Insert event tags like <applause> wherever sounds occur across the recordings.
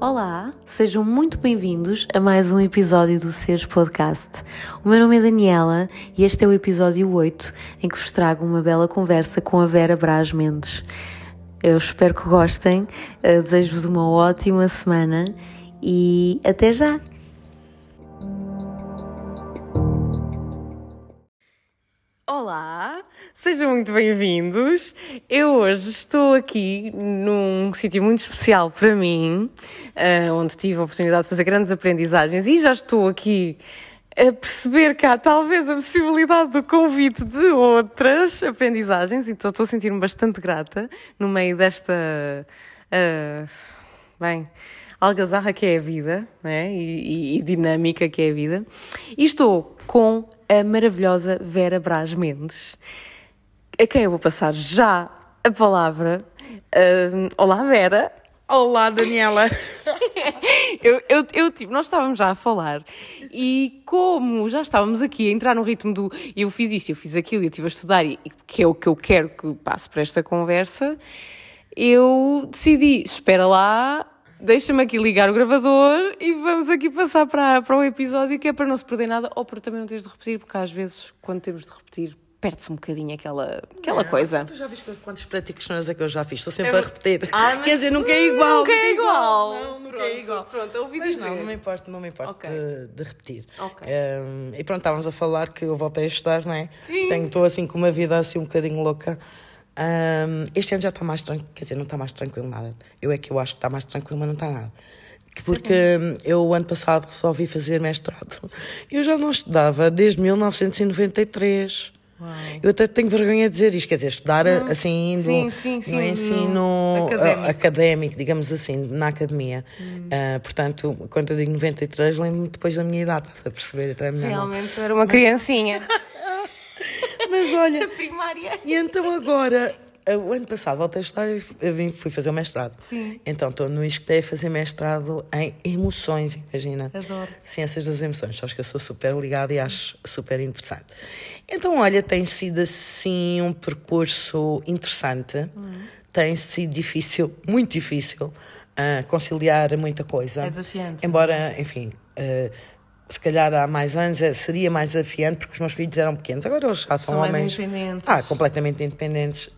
Olá, sejam muito bem-vindos a mais um episódio do Seres Podcast. O meu nome é Daniela e este é o episódio 8 em que vos trago uma bela conversa com a Vera Braz Mendes. Eu espero que gostem, eh, desejo-vos uma ótima semana e até já! Olá, sejam muito bem-vindos. Eu hoje estou aqui num sítio muito especial para mim, uh, onde tive a oportunidade de fazer grandes aprendizagens e já estou aqui a perceber que há talvez a possibilidade do convite de outras aprendizagens, então estou a sentir-me bastante grata no meio desta. Uh, bem algazarra que é a vida né? e, e, e dinâmica que é a vida. E estou com a maravilhosa Vera Braz Mendes, a quem eu vou passar já a palavra. Uh, olá, Vera. Olá, Daniela. <laughs> eu, eu, eu, tipo, nós estávamos já a falar e como já estávamos aqui a entrar no ritmo do eu fiz isto, eu fiz aquilo, eu estive a estudar e que é o que eu quero que passe para esta conversa, eu decidi, espera lá, deixa-me aqui ligar o gravador e vamos aqui passar para, para o episódio, que é para não se perder nada, ou para também não teres de repetir, porque às vezes, quando temos de repetir, perde-se um bocadinho aquela, aquela não, coisa. Tu já viste quantos praticações é que eu já fiz? Estou sempre é, a repetir. Ah, Quer dizer, nunca é igual. Nunca é igual. Não, nunca é igual. Pronto, eu ouvi mas dizer. não, não me importa, não me importa okay. de, de, repetir. Okay. Um, e pronto, estávamos a falar que eu voltei a estudar, não é? Sim. Tenho, estou assim com uma vida assim um bocadinho louca. Um, este ano já está mais tranquilo, quer dizer, não está mais tranquilo nada. Eu é que eu acho que está mais tranquilo, mas não está nada. Porque eu, ano passado, resolvi fazer mestrado. Eu já não estudava desde 1993. Uau. Eu até tenho vergonha de dizer isto, quer dizer, estudar não. assim no, sim, sim, sim, no ensino académico. académico. digamos assim, na academia. Hum. Uh, portanto, quando eu digo 93, lembro-me depois da minha idade, estás a perceber? Então é Realmente não. era uma criancinha. <laughs> Mas olha. <laughs> Da primária. E então agora, o ano passado voltei a estudar e fui fazer o mestrado. Sim. Então estou no ISCTE a fazer mestrado em emoções, imagina. Adoro. Ciências das emoções. Acho que eu sou super ligada e acho super interessante. Então, olha, tem sido assim um percurso interessante. Hum. Tem sido difícil, muito difícil, uh, conciliar muita coisa. É desafiante. Embora, enfim. Uh, se calhar há mais anos eh, seria mais desafiante porque os meus filhos eram pequenos. Agora eles já são, são homens. independentes. Ah, completamente independentes.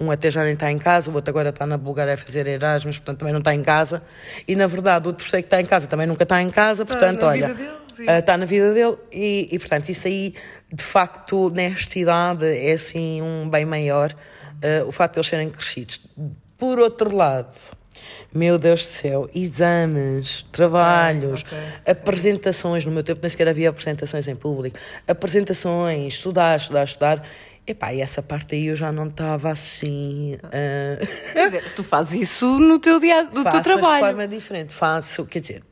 Um, até já nem está em casa, o outro agora está na Bulgária a fazer Erasmus, portanto também não está em casa. E na verdade o terceiro que está em casa também nunca está em casa, portanto, está olha. Dele, uh, está na vida dele e, e, portanto isso aí, de facto, nesta idade é assim um bem maior uh, o facto de eles serem crescidos. Por outro lado meu Deus do céu, exames, trabalhos, okay. apresentações. No meu tempo nem sequer havia apresentações em público. Apresentações, estudar, estudar, estudar. Epá, e essa parte aí eu já não estava assim. Uh... Quer dizer, tu fazes isso no teu dia do Faço, teu trabalho. Mas de forma diferente. Faço, quer dizer,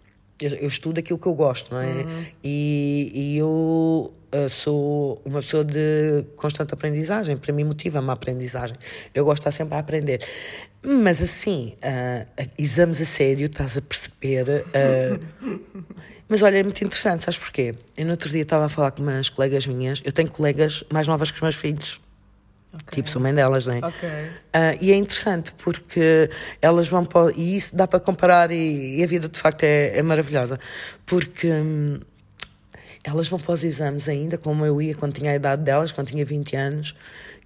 eu, eu estudo aquilo que eu gosto, não é? Uhum. E, e eu uh, sou uma pessoa de constante aprendizagem. Para mim, motiva-me a aprendizagem. Eu gosto de estar sempre a aprender. Mas assim, uh, exames a sério, estás a perceber. Uh, mas olha, é muito interessante, sabes porquê? Eu no outro dia estava a falar com umas colegas minhas, eu tenho colegas mais novas que os meus filhos. Okay. Tipo, sou mãe delas, não é? Okay. Uh, e é interessante porque elas vão para. E isso dá para comparar, e, e a vida de facto é, é maravilhosa. Porque. Hum, elas vão para os exames ainda, como eu ia quando tinha a idade delas, quando tinha 20 anos,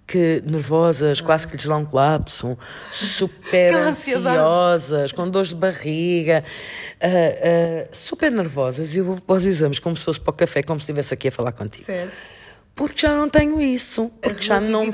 que nervosas, quase que lhes dá um colapso, super ansiosas, com dores de barriga, uh, uh, super nervosas. E eu vou para os exames como se fosse para o café, como se estivesse aqui a falar contigo. Certo porque já não tenho isso. Porque já não.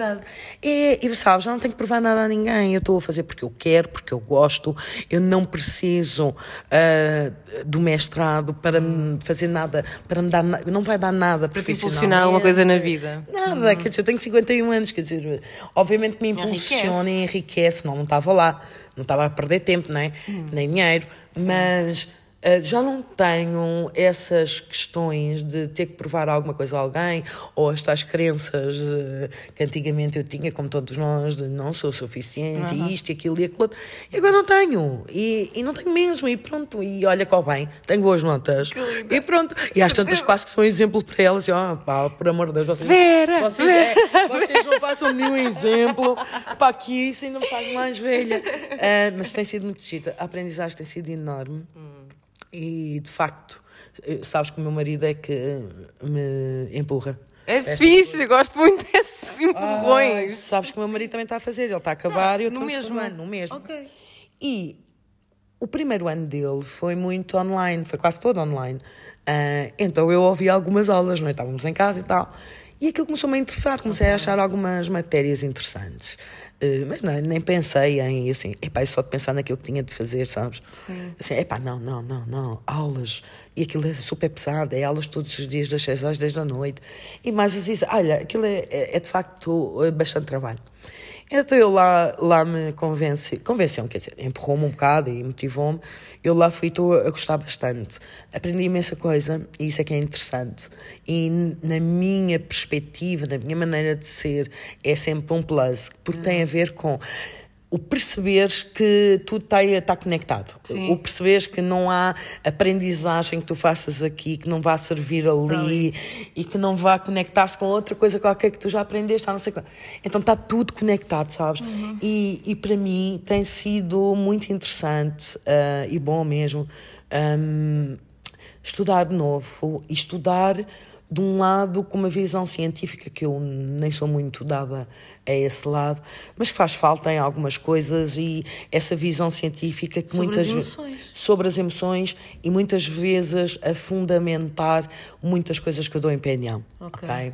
É, e sabes, já não tenho que provar nada a ninguém. Eu estou a fazer porque eu quero, porque eu gosto. Eu não preciso uh, do mestrado para me fazer nada, para me dar. Não vai dar nada para impulsionar uma coisa na vida. Nada, hum. quer dizer, eu tenho 51 anos, quer dizer, obviamente me impulsiona e enriquece, não, não estava lá, não estava a perder tempo, não é? Hum. nem dinheiro, Sim. mas já não tenho essas questões de ter que provar alguma coisa a alguém ou estas crenças que antigamente eu tinha, como todos nós, de não sou suficiente, uhum. isto e aquilo e aquilo outro. E agora não tenho. E, e não tenho mesmo. E pronto. E olha qual bem, tenho boas notas. E pronto. E às tantas <laughs> quase que são um exemplo para elas. Oh, pá, por amor de Deus, vocês, Vera, vocês, Vera. É, vocês não façam nenhum exemplo. Pá, que isso ainda me faz mais velha. Uh, mas tem sido muito giro. A aprendizagem tem sido enorme. Hum. E de facto, eh, sabes que o meu marido é que me empurra. É Esta fixe, coisa. gosto muito <laughs> desses empurrões. Ah, sabes que o meu marido também está a fazer, ele está a acabar e eu estou no mesmo ano, no mesmo. Okay. E o primeiro ano dele foi muito online, foi quase todo online. Uh, então eu ouvi algumas aulas, não é? Estávamos em casa e tal. E aquilo começou-me a interessar, comecei a achar algumas matérias interessantes. Uh, mas não, nem pensei em, assim, epá, só de pensar naquilo que tinha de fazer, sabes? Sim. Assim, epá, não, não, não, não, aulas. E aquilo é super pesado, é aulas todos os dias, das 6 às 10 da noite. E mais assim, olha, aquilo é, é, é de facto é bastante trabalho. Então eu lá, lá me convence, convenceu-me, quer dizer, empurrou-me um bocado e motivou-me. Eu lá fui, estou a gostar bastante. Aprendi imensa coisa e isso é que é interessante. E na minha perspectiva, na minha maneira de ser, é sempre um plus, porque tem a ver com o perceberes que tudo está, está conectado. Sim. O perceberes que não há aprendizagem que tu faças aqui que não vá servir ali, ali. e que não vá conectar-se com outra coisa qualquer que tu já aprendeste, não sei qual. Então está tudo conectado, sabes? Uhum. E, e para mim tem sido muito interessante uh, e bom mesmo um, estudar de novo e estudar de um lado com uma visão científica que eu nem sou muito dada a esse lado, mas que faz falta em algumas coisas e essa visão científica que sobre muitas vezes sobre as emoções e muitas vezes a fundamentar muitas coisas que eu dou em opinião. Okay. okay?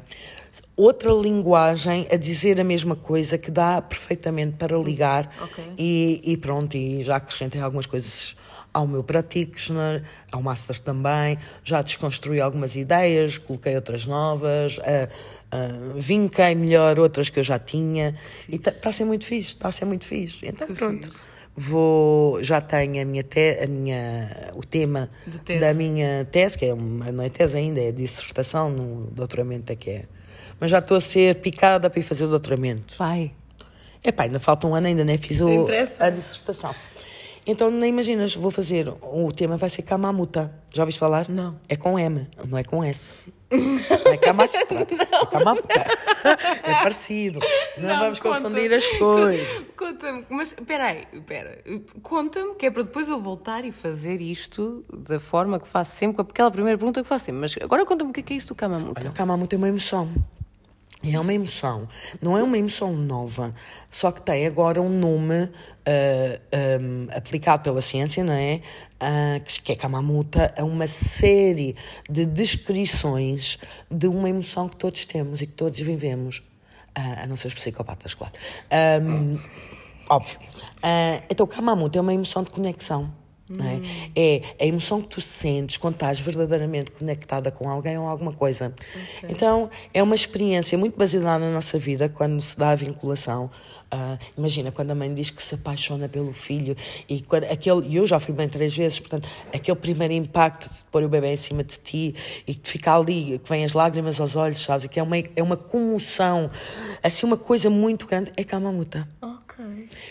Outra linguagem a dizer a mesma coisa que dá perfeitamente para ligar okay. e, e pronto, e já acrescentei algumas coisas ao meu practitioner, ao master também, já desconstruí algumas ideias, coloquei outras novas, uh, uh, vinquei melhor outras que eu já tinha, e está tá a ser muito fixe, está a ser muito fixe. Então pronto. Vou, já tenho a minha, te, a minha o tema da minha tese, que é uma, não é tese ainda, é dissertação no doutoramento é que é. Mas já estou a ser picada para ir fazer o doutoramento. Vai. É pá, ainda falta um ano, ainda nem fiz o, a dissertação. Então, nem imaginas, vou fazer, o tema vai ser Kamamuta. Já ouviste falar? Não. É com M, não é com S. <laughs> Não é Kamasutra, é Kamamuta. É parecido. Não, não vamos confundir as coisas. Conta-me, mas espera aí, espera. Conta-me, que é para depois eu voltar e fazer isto da forma que faço sempre, com aquela primeira pergunta que faço sempre. Mas agora conta-me o que é, que é isso do Kamamuta. Olha, o Kamamuta é uma emoção. É uma emoção, não é uma emoção nova, só que tem agora um nome uh, eh, um, aplicado pela ciência, não é? Uh, que é Kamamuta, a uma série de descrições de uma emoção que todos temos e que todos vivemos, uh, a não ser os psicopatas, claro. Um, óbvio. então, Kamamuta é uma emoção de conexão. É? é? a emoção que tu sentes quando estás verdadeiramente conectada com alguém ou alguma coisa. Okay. Então, é uma experiência muito baseada na nossa vida quando se dá a vinculação. Uh, imagina quando a mãe diz que se apaixona pelo filho e quando aquele eu já fui bem três vezes portanto aquele primeiro impacto de pôr o bebê em cima de ti e que fica ali que vem as lágrimas aos olhos sabes que é uma é uma comoção assim uma coisa muito grande é calma muta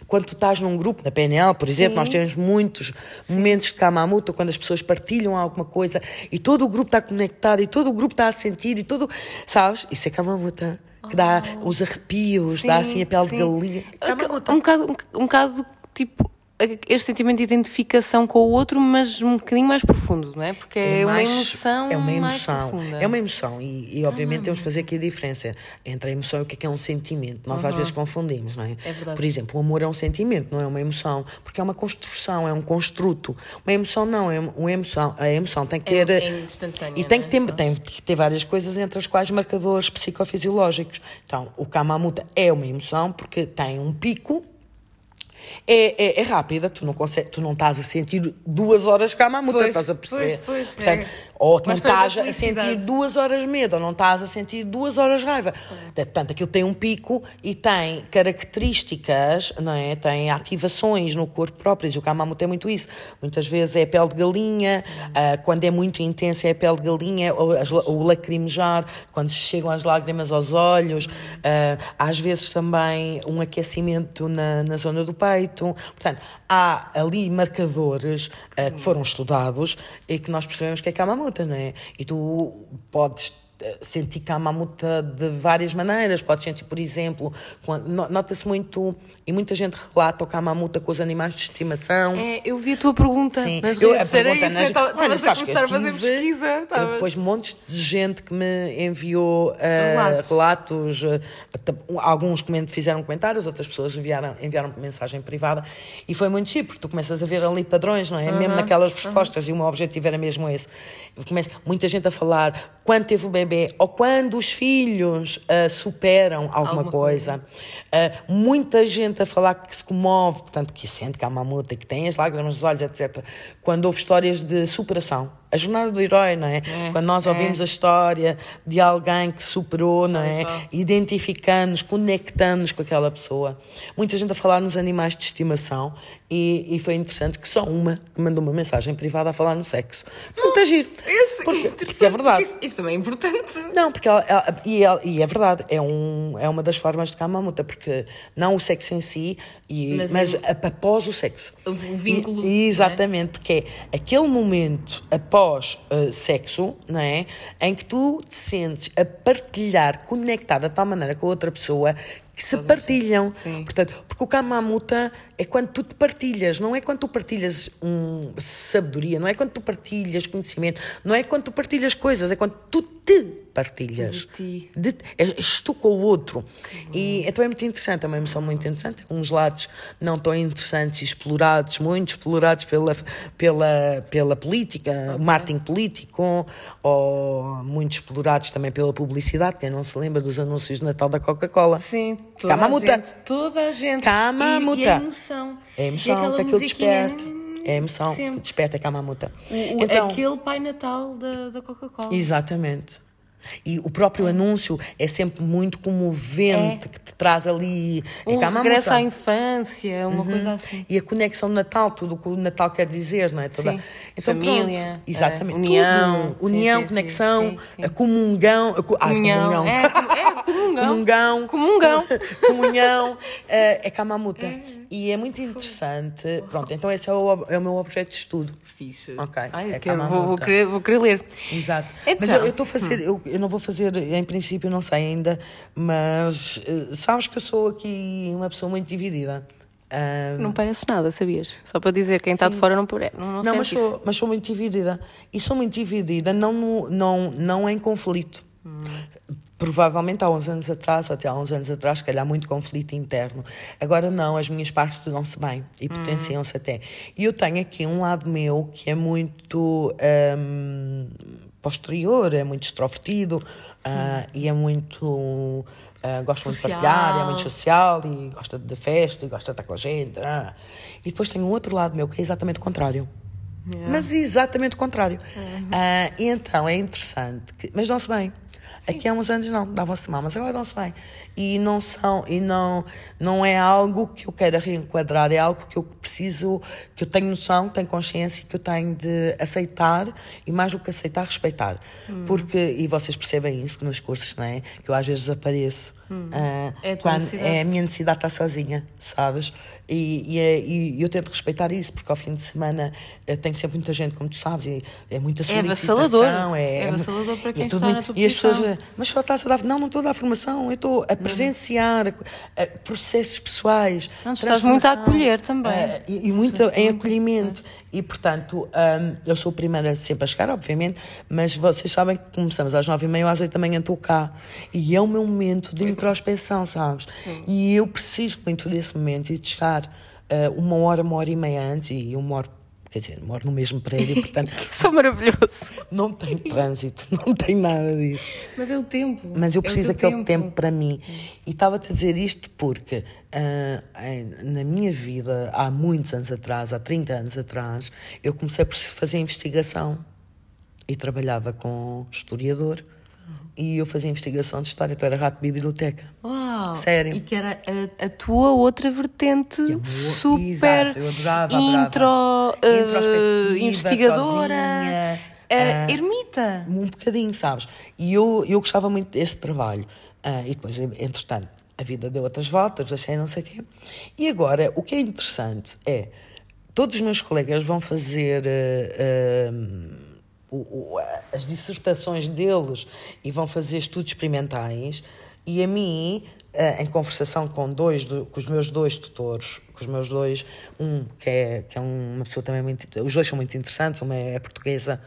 quando tu estás num grupo, na PNL, por exemplo, Sim. nós temos muitos momentos de camamuta, quando as pessoas partilham alguma coisa e todo o grupo está conectado e todo o grupo está a sentir e todo. Sabes? Isso é camamuta. Que dá oh. os arrepios, sim, dá assim a pele sim. de galinha. Um, um, bocado, um, um bocado tipo este sentimento de identificação com o outro, mas um bocadinho mais profundo, não é? Porque é, é mais, uma emoção. É uma emoção. é uma emoção. E, e obviamente ah, temos que fazer aqui a diferença entre a emoção e o que é, que é um sentimento. Nós às vezes confundimos, não é? é verdade. Por exemplo, o amor é um sentimento, não é uma emoção, porque é uma construção, é um construto. Uma emoção não, é uma emoção. A emoção tem que é, ter. É, instantânea. E tem que, ter, tem que ter várias coisas, entre as quais marcadores psicofisiológicos. Então, o Kamamuta é uma emoção porque tem um pico é, é, é, rápida, tu não, consegue, tu não estás a sentir duas horas cá a mamuta, estás a perceber? Pois, pois, Portanto, é. Ou não estás a sentir duas horas medo, ou não estás a sentir duas horas raiva. Portanto, aquilo tem um pico e tem características, não é? Tem ativações no corpo próprio. E o Kamamoto é muito isso. Muitas vezes é a pele de galinha, ah, quando é muito intensa é a pele de galinha, ou as o lacrimejar, quando chegam as lágrimas aos olhos. ah, às vezes também um aquecimento na, na zona do peito. Portanto, há ali marcadores ah, que foram estudados e que nós percebemos que é Kamamoto, não é? E tu podes sentir Kamamoto de várias maneiras. Podes sentir, por exemplo, nota-se muito, e muita gente relata o Kamamoto com os animais de estimação. É, eu vi a tua pergunta Sim, nas eu, a pergunta isso, nas- né? Tava- Olha, a sabes que eu começar a fazer pesquisa. estavas- Depois montes de gente que me enviou eh, Relatos. relatos, eh, até- alguns coment- fizeram comentários, outras pessoas enviaram, enviaram mensagem privada e foi muito chique, porque tu começas a ver ali padrões, não é? Mesmo naquelas respostas, e o meu objetivo era mesmo esse. Começo, muita gente a falar quando teve o bebê ou quando os filhos ah, superam alguma, Alguma coisa. Ah, muita gente a falar que se comove, portanto, que sente que há uma multa, que tem as lágrimas nos olhos, etc. Quando houve histórias de superação. A jornada do herói, não é? Quando nós ouvimos a história de alguém que superou, não é? tal. Identificando-nos, conectando-nos com aquela pessoa. Muita gente a falar nos animais de estimação e, e foi interessante que só uma que mandou uma mensagem privada a falar no sexo. Foi muito giro. Esse- Porque, interessante, porque é verdade. Isso, isso também é importante. Não, porque ela, ela- e, ela- e é verdade, é, um, é uma das formas de Kamamuta, porque não o sexo em si, e, Mas mas, a- após o sexo. O- vínculo, E- não é? exatamente, porque é aquele momento após uh, sexo, não é? Em que tu te sentes a partilhar, conectado de tal maneira com a outra pessoa que se partilham. Sim. Portanto, porque o Kamamuta é quando tu te partilhas, não é quando tu partilhas sabedoria, não é quando tu partilhas conhecimento, não é quando tu partilhas coisas, é quando tu te partilhas. De ti. De, és tu com o outro. E então é muito interessante, é uma emoção muito interessante. Uns lados não tão interessantes e explorados, muito explorados pela, pela, pela política, o marketing político, ou muito explorados também pela publicidade. Quem não se lembra dos anúncios de Natal da Coca-Cola? Sim, toda a gente. Toda a gente. Kamamuta. E, e a emoção. É a E emoção que aquilo desperta. É a emoção que sempre. desperta a Kamamuta. O- o- Então, Aquele Pai Natal da, da Coca-Cola. Exatamente. E o próprio anúncio é sempre muito comovente, que te traz ali. é Um Kamamuta. regresso à infância, uma coisa assim. E a conexão de Natal, tudo o que o Natal quer dizer, não é? Toda... Sim. Então, Família, pronto, exatamente. eh, união. tudo. União, Sim, sim, conexão, sim, a comungão. A co... ah, Comunhão. comunhão. É, com- é, comungão. Comungão. Comungão. <laughs> Comunhão. eh, é Kamamuta. E é muito interessante. Pronto, então esse é o, é o meu objeto de estudo. Fixe. Ok, Ai, é quero- vou, vou, querer, vou querer ler. Exato. Então. Mas eu estou a fazer, eu, eu não vou fazer, em princípio, não sei ainda, mas eh, sabes que eu sou aqui uma pessoa muito dividida. Ah, Não parece nada, sabias? Só para dizer, quem está de fora não, pare- não, não, não, mas sou, mas sou muito dividida. E sou muito dividida, não, no, não, não em conflito. Provavelmente há uns anos atrás, ou até há uns anos atrás, se calhar muito conflito interno. Agora não, as minhas partes dão-se bem e potenciam-se até. E eu tenho aqui um lado meu que é muito hum, posterior, é muito extrovertido ah, e é muito. ah, gosta muito de partilhar, é muito social e gosta de festa e gosta de estar com a gente. ah. E depois tem um outro lado meu que é exatamente o contrário. Mas exatamente o contrário. Ah, e então é interessante, que, mas dão-se bem. Aqui há uns anos não, davam-se mal, mas agora dão-se bem. E não são, e não, não é algo que eu queira reenquadrar, é algo que eu preciso, que eu tenho noção, tenho consciência, que eu tenho de aceitar e mais do que aceitar, respeitar. Porque, e vocês percebem isso nos cursos, não é? Que eu às vezes apareço. ah, É a quando é a minha necessidade de estar sozinha, sabes? E, e, é- e eu tento respeitar isso, porque ao fim de semana eu tenho sempre muita gente, como tu sabes, e é muita É solicitação. avassalador. É, É avassalador para quem tudo está muito- na tua E as pessoas, mas só estás a dar. Não, não estou a dar formação, eu estou a presenciar a- a processos pessoais. Não, estás muito a acolher também. eh, e, e muito em acolhimento. E, portanto, hum, eu sou a primeira sempre a chegar, obviamente, mas vocês sabem que começamos às nove e meia, às oito da manhã estou cá. E é o meu momento de introspeção, sabes? E eu preciso muito desse momento e de chegar ah, uma hora, uma hora e meia antes, e eu moro, quer dizer, moro no mesmo prédio, portanto, <laughs> Sou maravilhoso. não tem trânsito, <laughs> não tem nada disso. Mas é o tempo. Mas eu É preciso teu daquele tempo. para mim. E estava-te a dizer isto porque em- na minha vida, há muitos anos atrás, há 30 anos atrás, eu comecei por fazer investigação. e trabalhava com historiador e eu fazia investigação de história, então era rato de biblioteca. Uau! Sério. E que era a, a tua outra vertente é super Exato, eu adorava, adorava. intro, eh, Introspectiva, investigadora, sozinha, eh, ah, ermita. Um bocadinho, sabes? E eu, eu gostava muito desse trabalho. Ah, e depois, entretanto, a vida deu outras voltas, deixei não sei o quê. E agora, o que é interessante é, todos os meus colegas vão fazer ah, o- o- as dissertações deles e vão fazer estudos experimentais. E a mim, em conversação com dois, do- com os meus dois tutores, com os meus dois, um que é, que é uma pessoa também muito, os dois são muito interessantes, uma é portuguesa,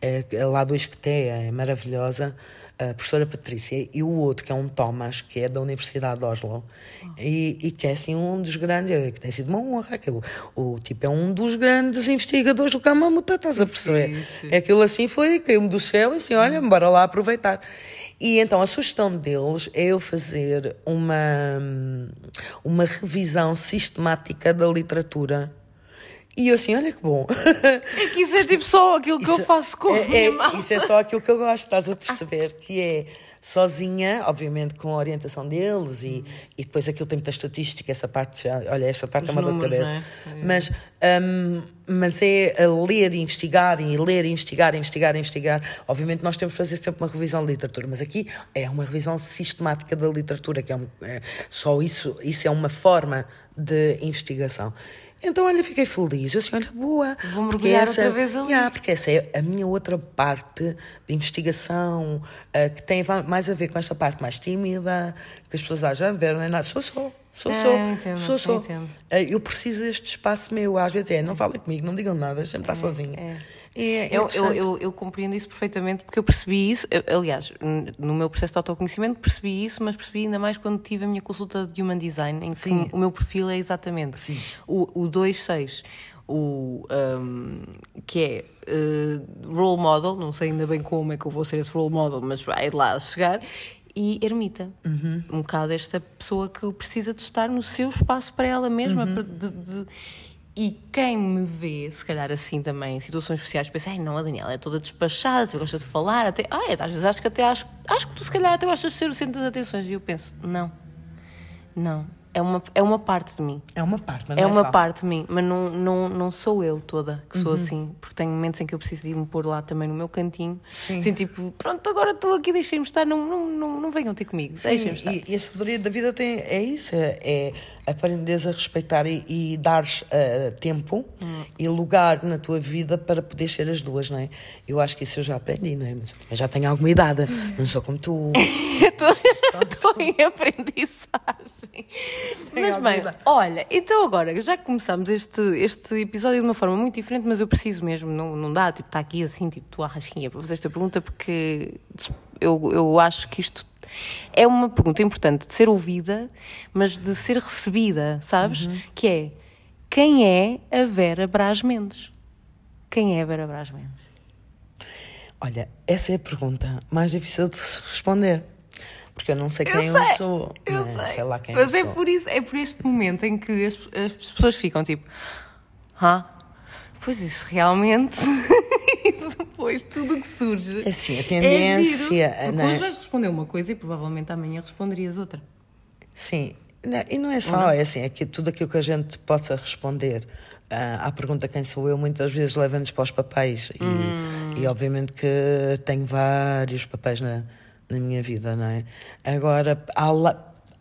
é, é lá do Isqueté, é maravilhosa, a professora Patrícia, e o outro que é um Thomas, que é da Universidade de Oslo, e, e que é assim um dos grandes, é, que tem sido uma honra, que o, o tipo é um dos grandes investigadores do Kamamuta, estás a perceber? É aquilo assim foi, caiu-me do céu, e assim, olha, bora lá aproveitar. E então a sugestão deles é eu fazer uma, uma revisão sistemática da literatura. E eu assim, olha que bom. É que isso é tipo só aquilo que eu Isso- faço com a é, minha é, malta. Isso é só aquilo que eu gosto, estás a perceber? Que é sozinha, obviamente com a orientação deles e, e depois aquilo tem muita estatística, essa parte já, olha, esta parte Os é uma dor de números, cabeça. é? Mas, hum, mas é a ler e investigar e ler e investigar investigar investigar. Obviamente nós temos que fazer sempre uma revisão de literatura, mas aqui é uma revisão sistemática da literatura, que é, um, é só isso, isso é uma forma de investigação. Então, olha, fiquei feliz. Eu assim, olha, boa. Vou porque mergulhar essa- outra vez ali. Yeah, porque essa é a minha outra parte de investigação, ah, que tem mais a ver com esta parte mais tímida, que as pessoas acham, ah, Vera, não é nada, sou só. Sou, É, sou, eu entendo, sou, eu sou. entendo. Ah, Eu preciso deste espaço meu, às vezes é, não falem comigo, não digam nada, deixem-me estar sozinha. E é Eu, eu, interessante. eu, eu compreendo isso perfeitamente porque eu percebi isso, eu- aliás, no meu processo de autoconhecimento percebi isso, mas percebi ainda mais quando tive a minha consulta de Human Design, em que Sim. o meu perfil é exatamente Sim. o, o 2-6, o, um, que é uh, role model, não sei ainda bem como é que eu vou ser esse role model, mas vai lá chegar, e ermita. Uhum. Um bocado esta pessoa que precisa de estar no seu espaço para ela mesma. Uhum. de- de- e quem me vê, se calhar assim também, em situações sociais, pensa, ai não, a Daniela é toda despachada, gosta de falar, até, ai, às vezes acho que até acho, acho que tu se calhar até gostas de ser o centro das atenções. E eu penso, não, não, é uma, é uma parte de mim. É uma parte, mas É não uma só. parte de mim, mas não, não, não sou eu toda que Uhum. sou assim, porque tenho momentos em que eu preciso de me pôr lá também no meu cantinho, Sim. assim tipo, pronto, agora estou aqui, deixem-me estar, não, não, não, não venham ter comigo, Sim, deixem-me estar. e, e a sabedoria da vida tem, é isso, é, é aprenderes a respeitar e, e dares ah, tempo Hum. e lugar na tua vida para poder ser as duas, não é? Eu acho que isso eu já aprendi, não é? Mas já tenho alguma idade, <laughs> não sou como tu. Estou <laughs> em aprendizagem. Mas bem, olha, então agora, já que começamos este, este episódio de uma forma muito diferente, mas eu preciso mesmo, não, não dá, tipo, está aqui assim, tipo, tu arrasquinha para fazer esta pergunta, porque eu, eu acho que isto é uma pergunta importante de ser ouvida, mas de ser recebida, sabes? Uhum. Que é, quem é a Vera Brás Mendes? Quem é a Vera Brás Mendes? Olha, essa é a pergunta mais difícil de se responder. Porque eu não sei quem eu, sei, sou. Eu não é? sei. lá quem Mas eu é sou. por isso, é por este momento em que as, as pessoas ficam tipo, ah, pois isso realmente. e <laughs> depois tudo o que surge. É assim, a é tendência, giro, porque não é? hoje vais responder uma coisa e provavelmente amanhã responderias outra. Sim, Não, e não é só, é assim, é que tudo aquilo que a gente possa responder ah, à pergunta quem sou eu, muitas vezes leva-nos para os papéis. E, e obviamente que tenho vários papéis na, na minha vida, não é? Agora,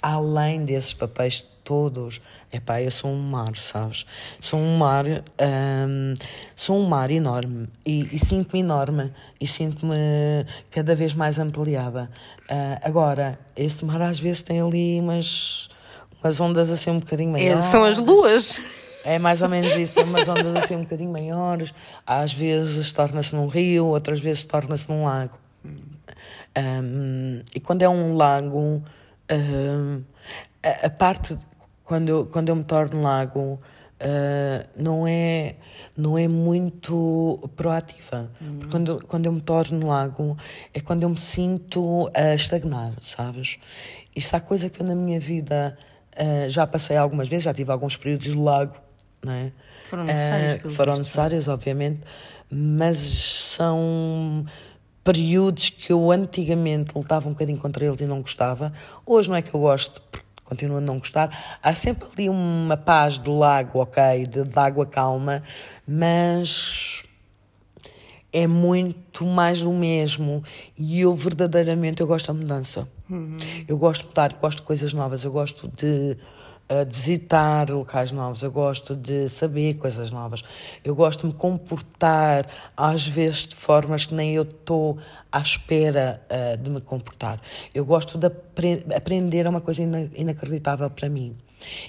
além desses papéis todos, epá, eu sou um mar, sabes? Sou um mar, ahm, sou um mar enorme e, e sinto-me enorme e sinto-me cada vez mais ampliada. Ah, agora, esse mar às vezes tem ali umas, umas ondas assim um bocadinho É, maiores. são as luas. É mais ou menos isso, tem umas ondas assim um bocadinho maiores, às vezes torna-se num rio, outras vezes torna-se num lago. Um, e quando é um lago, um, a, a parte, quando eu, quando eu me torno lago, uh, não, é, não é muito proativa. Porque quando, quando eu me torno lago, é quando eu me sinto a estagnar, sabes? Isso há coisa que eu na minha vida uh, já passei algumas vezes, já tive alguns períodos de lago não é? Foram necessários, Uh, foram necessários, obviamente, mas são períodos que eu antigamente lutava um bocadinho contra eles e não gostava. Hoje não é que eu gosto, porque continuo a não gostar. Há sempre ali uma paz do lago, ok, de, de água calma, mas é muito mais do mesmo e eu verdadeiramente eu gosto da mudança. Uhum. Eu gosto de mudar, eu gosto de coisas novas, eu gosto de, de, visitar locais novos, eu gosto de saber coisas novas, eu gosto de me comportar às vezes de formas que nem eu estou à espera uh, de me comportar. Eu gosto de apre aprender é uma coisa ina inacreditável para mim.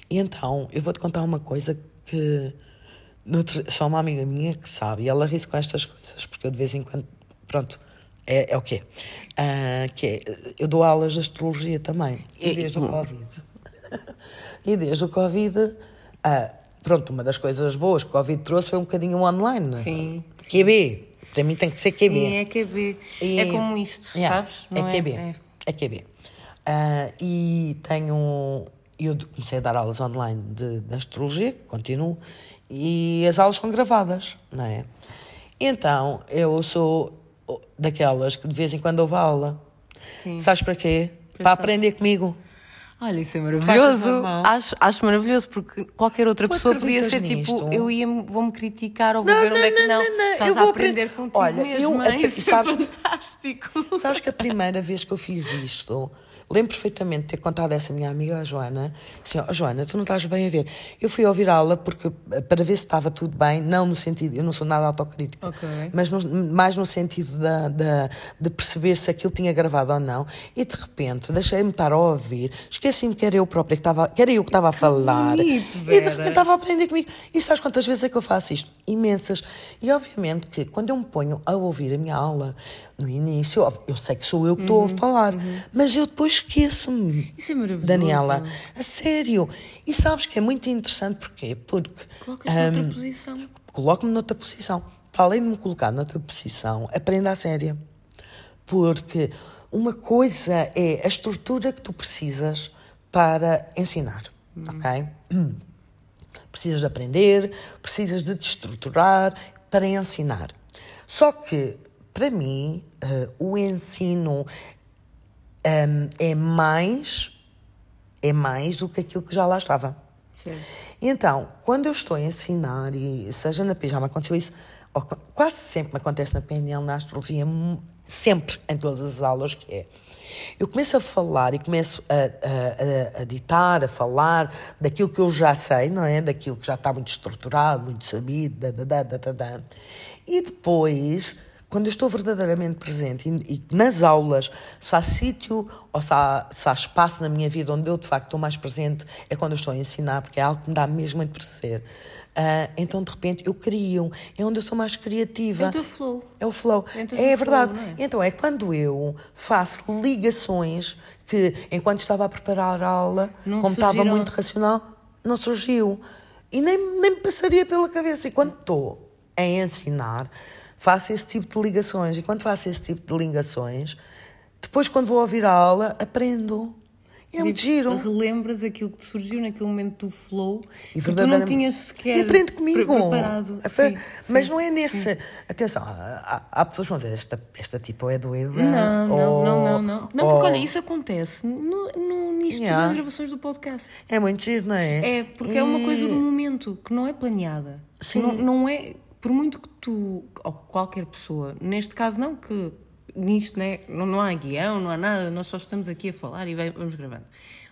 E então eu vou-te contar uma coisa que só uma amiga minha que sabe, e ela ri com estas coisas, porque eu de vez em quando, pronto, é, é o quê? Uh, que é, eu dou aulas de astrologia também, desde o Covid. <laughs> e desde o Covid, uh, pronto, uma das coisas boas que o Covid trouxe foi um bocadinho online, não é? Sim. QB, para mim tem que ser QB. Sim, é QB. E, é como isto, yeah, sabes? Não é QB. É, é QB. Uh, ah, e tenho. Eu comecei a dar aulas online de, de astrologia, continuo, e as aulas são gravadas, não é? Então, eu sou daquelas que de vez em quando ouve aula. Sim. Sabes para quê? Para, para aprender comigo. Olha, isso é maravilhoso. Acho, acho maravilhoso, porque qualquer outra pessoa podia ser nisto? tipo, eu ia vou-me criticar ou vou não, ver onde não, é que não. não, não. Estás eu vou a aprender apre... contigo Olha, mesmo. Eu, isso sabes, é fantástico. Sabes que a primeira vez que eu fiz isto Lembro perfeitamente de ter contado a essa minha amiga, a Joana, assim, oh, Joana, tu não estás bem a ver. Eu fui ouvir a aula porque, para ver se estava tudo bem, não no sentido, eu não sou nada autocrítica, okay. mas no, mais no sentido da, da, de perceber se aquilo tinha gravado ou não. E de repente, deixei-me estar a ouvir, esqueci-me que era eu própria que estava, que era eu que estava a falar. Bonito, e de repente estava a aprender comigo. E sabes quantas vezes é que eu faço isto? Imensas. E obviamente que quando eu me ponho a ouvir a minha aula, no início, eu sei que sou eu que estou uhum, a falar, uhum. mas eu depois esqueço-me. Isso é maravilhoso. Daniela, a sério. E sabes que é muito interessante porquê? Porque. Colocas-me um, noutra posição. Coloco-me noutra posição. Para além de me colocar noutra posição, aprenda a séria. Porque uma coisa é a estrutura que tu precisas para ensinar, uhum. ok? Precisas de aprender, precisas de te estruturar para ensinar. Só que para mim, uh, o ensino um, é mais é mais do que aquilo que já lá estava. Sim. Então, quando eu estou a ensinar, e seja na pijama, aconteceu isso, quase sempre me acontece na PNL, na astrologia, sempre em todas as aulas que é. Eu começo a falar e começo a, a, a, a ditar, a falar daquilo que eu já sei, não é? Daquilo que já está muito estruturado, muito sabido, da, da, da, da, da. e depois quando eu estou verdadeiramente presente e, e nas aulas, se há sítio ou se há, se há, espaço na minha vida onde eu de facto estou mais presente, é quando eu estou a ensinar, porque é algo que me dá mesmo muito prazer. Uh, então, de repente, eu crio, é onde eu sou mais criativa. É o teu flow. É o flow. É, é verdade. Flow, é? Então, é quando eu faço ligações que, enquanto estava a preparar a aula, não como surgiram. estava muito racional, não surgiu. E nem, nem me passaria pela cabeça. E quando estou a ensinar, faço esse tipo de ligações. E quando faço esse tipo de ligações, depois, quando vou ouvir a aula, aprendo. É muito giro. Relembras aquilo que te surgiu naquele momento do flow e que tu não tinhas sequer e aprende comigo. preparado. Sim, Mas sim, não é nesse. Sim. Atenção, há, há, pessoas que vão dizer esta, esta tipo é doida. Não, ou, não, não, não. Não, ou... porque olha, isso acontece no, no início yeah. das gravações do podcast. É muito giro, não é? É, porque e... é uma coisa do momento que não é planeada. Sim. Não, não é por muito que tu, ou qualquer pessoa, neste caso não, que nisto né, não, não há guião, não há nada, nós só estamos aqui a falar e vamos gravando.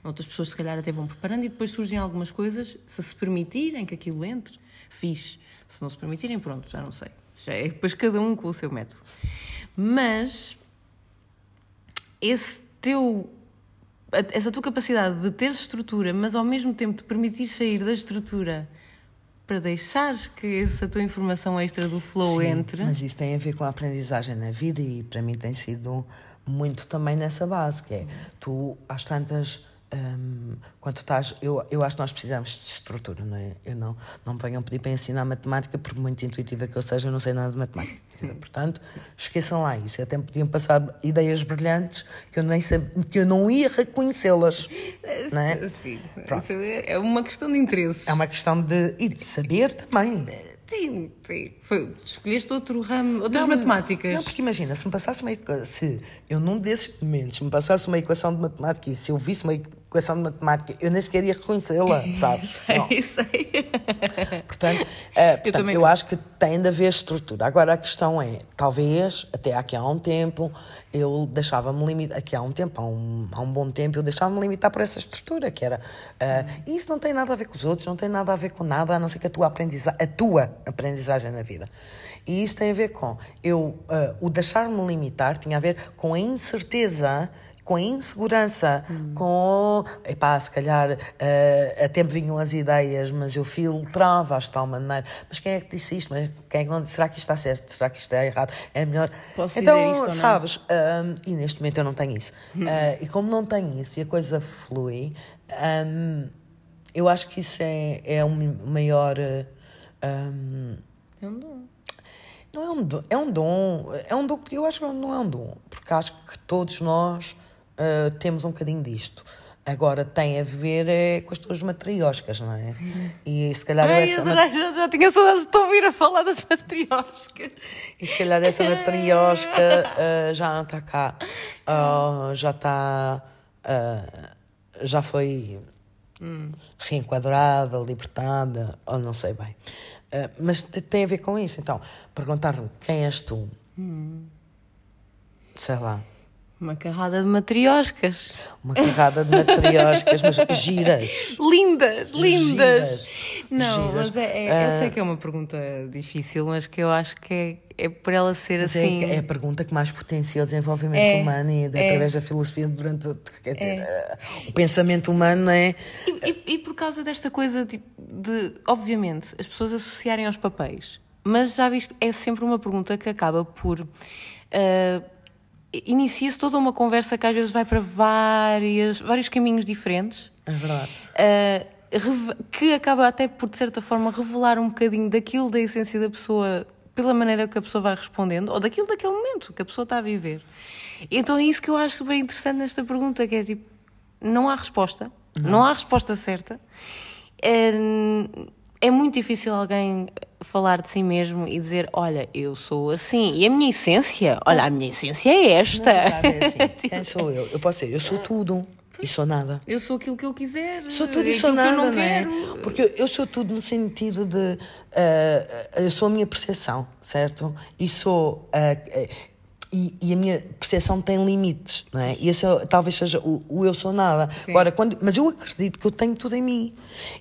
Outras pessoas, se calhar, até vão preparando e depois surgem algumas coisas, se se permitirem que aquilo entre, fixe. Se não se permitirem, pronto, já não sei. Já é depois cada um com o seu método. Mas esse teu essa tua capacidade de ter estrutura, mas ao mesmo tempo te permitir sair da estrutura para deixares que essa tua informação extra do flow Sim, entre. Mas isso tem a ver com a aprendizagem na vida e para mim tem sido muito também nessa base, que é tu às tantas hum, quando estás, eu, eu acho que nós precisamos de estrutura, não é? Eu não, não me venham pedir para ensinar matemática, por muito intuitiva que eu seja, eu não sei nada de matemática. <laughs> Portanto, esqueçam lá isso. Até podiam passar ideias brilhantes que eu, nem que eu não ia reconhecê-las. Não é? Sim, Pronto. é é uma questão de interesses. É uma questão de. e de saber também. Sim, sim. Foi, escolheste outro ramo, outras Não, matemáticas. Não, porque imagina, se me passasse uma equação, se eu num desses momentos me passasse uma equação de matemática e se eu visse uma equação de matemática, eu nem sequer ia reconhecê-la, <laughs> sabes? Não. Sei, sei. Portanto, <laughs> eh, portanto, eu, não. acho que tem de haver estrutura. Agora a questão é, talvez, até aqui há um tempo, eu deixava-me limitar, aqui há um tempo, há um, há um bom tempo, eu deixava-me limitar por essa estrutura, que era, e isso não tem nada a ver com os outros, não tem nada a ver com nada, a não ser que a tua aprendizagem, a tua aprendizagem na vida. E isso tem a ver com, eu, eh, o deixar-me limitar tinha a ver com a incerteza com a insegurança, com. Epá, se calhar eh, até me vinham as ideias, mas eu filtrava de tal maneira. Mas quem é que disse isto? Mas quem é que não disse? Será que isto está certo? Será que isto está errado? É melhor. Posso então, dizer isto sabes, hum, e neste momento eu não tenho isso. Ah, e como não tenho isso e a coisa flui, hum, eu acho que isso é, é um maior. hum, É um dom. não é um dom, é um dom, é um dom que eu acho que não é um dom, porque acho que todos nós ah, temos um bocadinho disto. Agora tem a ver é, com as tuas matrioscas, não é? E se calhar Ai, essa, adorei, já, já tinha saudades de ouvir a falar das matrioscas. e se calhar essa <laughs> matriosca ah, já não está cá, Ah, já está, ah, já foi reenquadrada, libertada, ou não sei bem. Mas te- tem a ver com isso. Então, perguntar-me quem és tu? Sei lá. Uma carrada de matrioscas. Uma carrada de matrioscas, mas <laughs> giras. Lindas, lindas. Giras. Não, Giras. mas é, é- eu Ah. sei que é uma pergunta difícil, mas que eu acho que é, é por ela ser Mas assim. é, é a pergunta que mais potencia o desenvolvimento É, humano e de- é. através da filosofia durante o- quer dizer, ah, o pensamento humano não é E, e- e por causa desta coisa tipo, de, obviamente, as pessoas associarem aos papéis, mas já viste, é sempre uma pergunta que acaba por. ah, Inicia-se toda uma conversa que às vezes vai para várias, vários caminhos diferentes. é verdade Uh, que acaba até por, de certa forma, revelar um bocadinho daquilo da essência da pessoa pela maneira que a pessoa vai respondendo, ou daquilo daquele momento que a pessoa está a viver. Então é isso que eu acho super interessante nesta pergunta, que é tipo, não há resposta, não, há resposta certa. É, é muito difícil alguém falar de si mesmo e dizer, olha, eu sou assim, e a minha essência, olha, a minha essência é esta. Na verdade é assim, <laughs> quem sou eu? Eu posso ser, eu sou tudo e sou nada Eu sou aquilo que eu quiser. Sou tudo e sou que eu nada, não não é? quero. Porque eu- sou tudo no sentido de. ah, eu sou a minha percepção, certo? E sou. ah, e, e a minha percepção tem limites, não é? E esse é- talvez seja o, o eu sou nada. Agora, quando, mas eu acredito que eu tenho tudo em mim.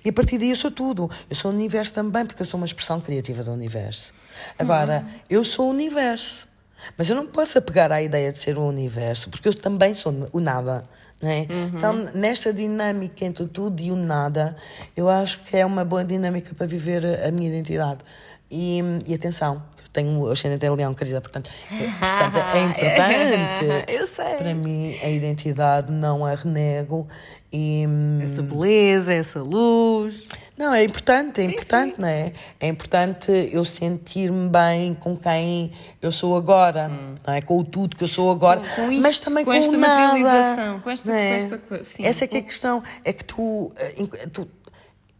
E a partir daí eu sou tudo. Eu sou o universo também, porque eu sou uma expressão criativa do universo. Agora, eu sou o universo. Mas eu não posso apegar à ideia de ser o universo, porque eu também sou o nada. Não é? Então, nesta dinâmica entre o tudo e o nada, eu acho que é uma boa dinâmica para viver a minha identidade. E, e atenção, eu tenho o ascendente em leão, querida, portanto, é, portanto, é importante. <laughs> Eu sei. Para mim, a identidade não a renego. E, Essa beleza, essa luz. não, é importante, é importante, não é? É importante eu sentir-me bem com quem eu sou agora, não é? Com o tudo que eu sou agora, Com- com isto, mas também com com, esta nada. com esta- é? com esta coisa, sim. Essa é que é a questão, é que tu, eh, tu-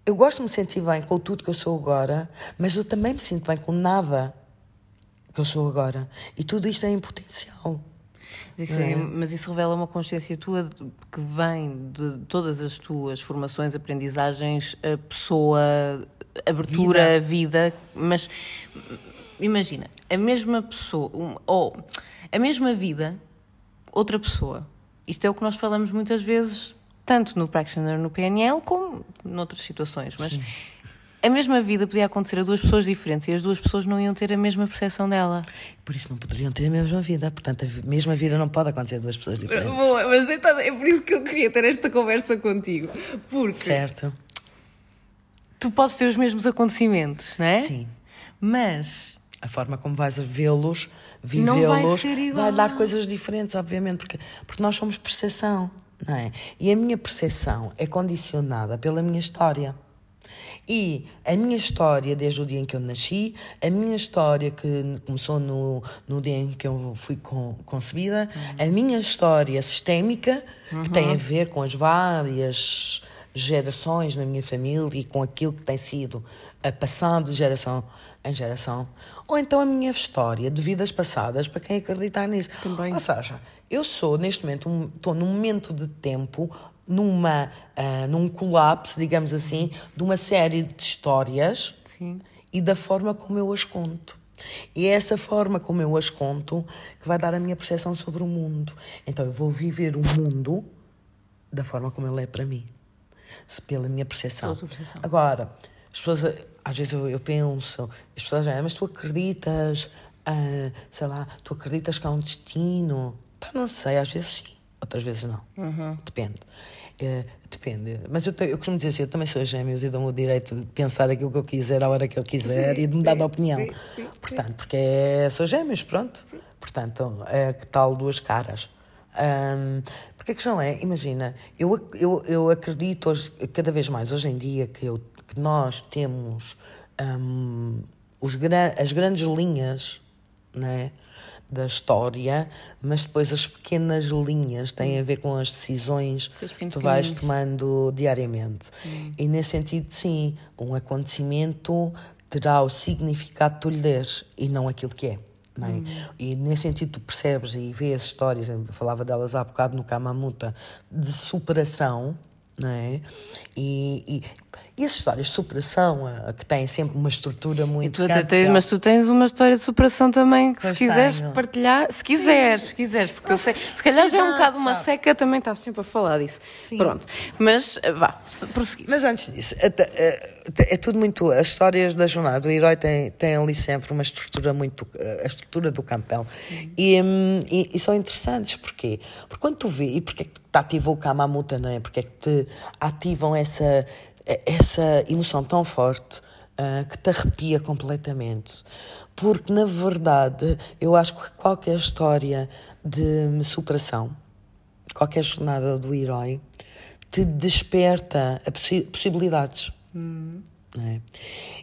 eu gosto de me sentir bem com tudo que eu sou agora, mas eu também me sinto bem com nada que eu sou agora. E tudo isto é em potencial. Isso é- mas isso revela uma consciência tua que vem de todas as tuas formações, aprendizagens, a pessoa, abertura, vida. Mas imagina, a mesma pessoa, ou a mesma vida, outra pessoa. Isto é o que nós falamos muitas vezes, tanto no Practitioner, no PNL, como noutras situações. Mas a mesma vida podia acontecer a duas pessoas diferentes e as duas pessoas não iam ter a mesma percepção dela. Por isso não poderiam ter a mesma vida. Portanto, a mesma vida não pode acontecer a duas pessoas diferentes. Boa, mas então é por isso que eu queria ter esta conversa contigo. Porque Certo? tu podes ter os mesmos acontecimentos, não é? Sim. Mas A forma como vais a vê-los, vai vivê-los, igual. vai dar coisas diferentes, obviamente, porque, porque nós somos percepção. Não é? E a minha percepção é condicionada pela minha história. E a minha história, desde o dia em que eu nasci, a minha história que começou no, no dia em que eu fui con, concebida, uhum. a minha história sistémica, uhum. que tem a ver com as várias gerações na minha família e com aquilo que tem sido passando de geração em geração, ou então a minha história de vidas passadas, para quem acreditar nisso. Também. Ou seja, eu sou, neste momento, um, estou num momento de tempo, numa, uh, num colapso, digamos assim, de uma série de histórias Sim. e da forma como eu as conto. E é essa forma como eu as conto que vai dar a minha percepção sobre o mundo. Então eu vou viver o mundo da forma como ele é para mim, pela minha percepção. percepção. Agora, as pessoas, às vezes eu, eu penso, as pessoas dizem, ah, mas tu acreditas, ah, sei lá, tu acreditas que há um destino? Pá, não sei, às vezes sim, outras vezes não. Uhum. Depende. É, depende. Mas eu, te, eu costumo dizer assim, eu também sou gêmeos e dou-me o direito de pensar aquilo que eu quiser, à hora que eu quiser sim, e de mudar de opinião. Sim, sim, Portanto, porque é, sou gêmeos, pronto. Portanto, é que tal duas caras. Um, porque a questão é, imagina, eu, eu, eu acredito hoje, cada vez mais hoje em dia que, eu, que nós temos um, os, as grandes linhas, né? da história, mas depois as pequenas linhas têm a ver com as decisões que tu vais tomando diariamente. Hum. E nesse sentido, sim, um acontecimento terá o significado que tu lhe deres e não aquilo que é. É? Hum. E nesse sentido tu percebes e vês histórias, eu falava delas há bocado no Kamamuta, de superação, é? E, e, e as histórias de superação, a, a, que têm sempre uma estrutura muito. Tu tens, mas tu tens uma história de superação também, que pois se quiseres tenho. partilhar, se quiseres, se quiseres, porque eu sei, se calhar já é um bocado uma seca, também estás sempre a falar disso. Sim. Pronto, mas vá, prosseguir. Mas antes disso, é, é, tudo muito. As histórias da jornada, o herói tem, tem ali sempre uma estrutura muito. a estrutura do campão. Hum. E, e, e, são interessantes, porquê? Porque quando tu vê, e porque é que te ativou o Kamamuta, não é? Porque é que te ativam essa essa emoção tão forte uh, que te arrepia completamente. Porque, na verdade, eu acho que qualquer história de superação, qualquer jornada do herói, te desperta a possi possibilidades. Hum. É?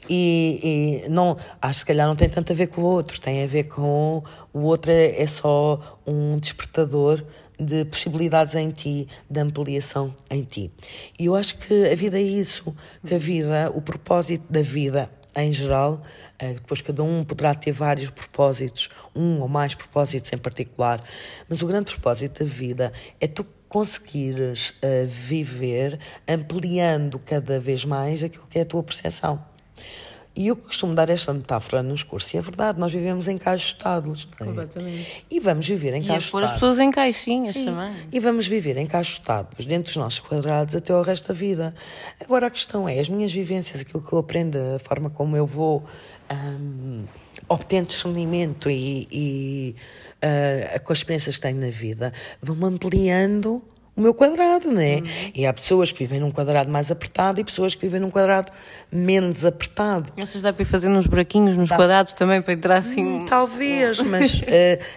E, e, não, acho que se calhar não tem tanto a ver com o outro, tem a ver com o outro é, é só um despertador de possibilidades em ti, de ampliação em ti. E eu acho que a vida é isso, que a vida, o propósito da vida em geral, eh, depois cada um poderá ter vários propósitos, um ou mais propósitos em particular, mas o grande propósito da vida é tu conseguires uh, viver ampliando cada vez mais aquilo que é a tua percepção. E eu costumo dar esta metáfora nos cursos, e é verdade, nós vivemos em caixotados. É? Completamente. E vamos viver em caixotados. E pôr as pessoas em caixinhas Sim. também. E vamos viver em caixotados, dentro dos nossos quadrados, até ao resto da vida. Agora a questão é, as minhas vivências, aquilo que eu aprendo, a forma como eu vou um, obtendo discernimento e, e uh, com as experiências que tenho na vida, vão-me ampliando o meu quadrado, né? Uhum. E há pessoas que vivem num quadrado mais apertado e pessoas que vivem num quadrado menos apertado. Essas dá para ir fazendo uns buraquinhos nos dá. quadrados também para entrar assim? Hum, talvez, <laughs> mas uh,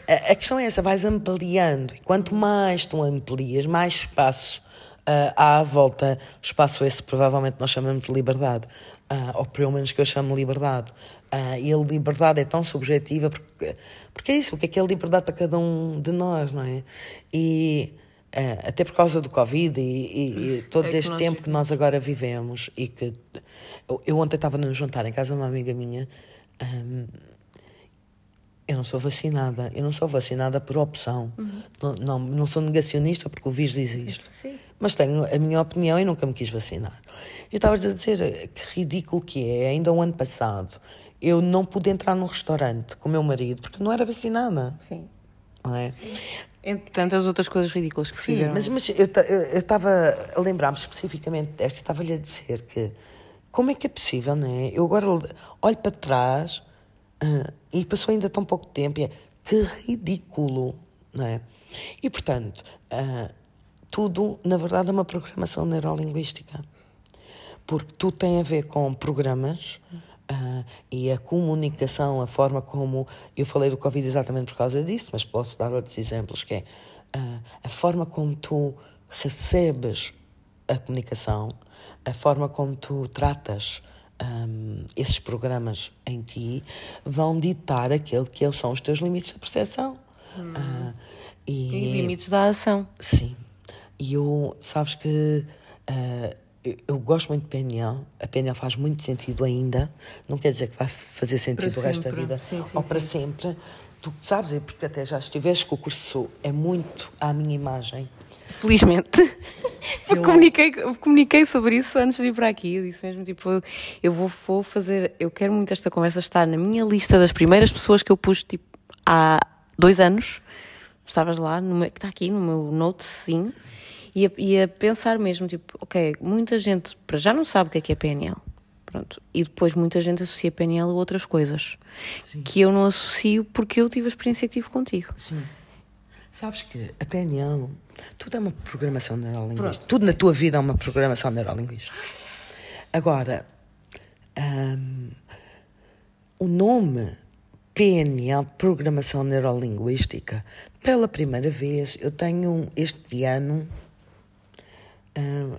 a, a, questão é essa, vais ampliando. E quanto mais tu amplias, mais espaço uh, há à volta. Espaço esse provavelmente nós chamamos de liberdade. Uh, ou pelo menos que eu chamo de liberdade. Uh, e a liberdade é tão subjetiva porque, porque é isso, o que é que é liberdade para cada um de nós, não é? E até por causa do Covid e, e, e todo é este tempo que nós agora vivemos e que eu, eu ontem estava num jantar em casa de uma amiga minha um, eu não sou vacinada eu não sou vacinada por opção uhum. não, não, não sou negacionista porque o vírus existe Sim. mas tenho a minha opinião e nunca me quis vacinar eu estava a dizer que ridículo que é ainda o ano passado eu não pude entrar num restaurante com o meu marido porque não era vacinada Sim. Não é? Entre tantas outras coisas ridículas que Sim, fizeram. mas, mas eu estava a lembrar-me especificamente desta, estava-lhe a dizer que como é que é possível, não é? Eu agora olho para trás uh, e passou ainda tão pouco tempo e é que ridículo, não é? E portanto, uh, tudo na verdade é uma programação neurolinguística. Porque tudo tem a ver com programas. Uh, e a comunicação, a forma como eu falei do Covid exatamente por causa disso, mas posso dar outros exemplos, que é uh, a forma como tu recebes a comunicação, a forma como tu tratas um, esses programas em ti, vão ditar aquele que são os teus limites de percepção. Hum. Uh, e, e limites da ação. Sim. E eu, sabes que eu, gosto muito de PNL, a PNL faz muito sentido ainda, não quer dizer que vai fazer sentido para o resto sempre. da vida sim, sim, ou sim. para sempre. Tu sabes, porque até já estiveste com o curso, é muito à minha imagem. Felizmente. <laughs> Eu... comuniquei, comuniquei sobre isso antes de ir para aqui. Eu disse mesmo, tipo, eu vou, vou fazer. Eu quero muito esta conversa estar na minha lista das primeiras pessoas que eu pus, tipo, há dois anos. Estavas lá, no meu, que está aqui no meu note, sim. E a, e a pensar mesmo, tipo, ok, muita gente para já não sabe o que é que é PNL. Pronto. E depois muita gente associa PNL a outras coisas sim. que eu não associo porque eu tive a experiência que tive contigo. Sim. Sabes que a PNL, tudo é uma programação neurolinguística. Pronto. Tudo na tua vida é uma programação neurolinguística. Agora, um, o nome PNL, Programação Neurolinguística, pela primeira vez, eu tenho este ano. Um,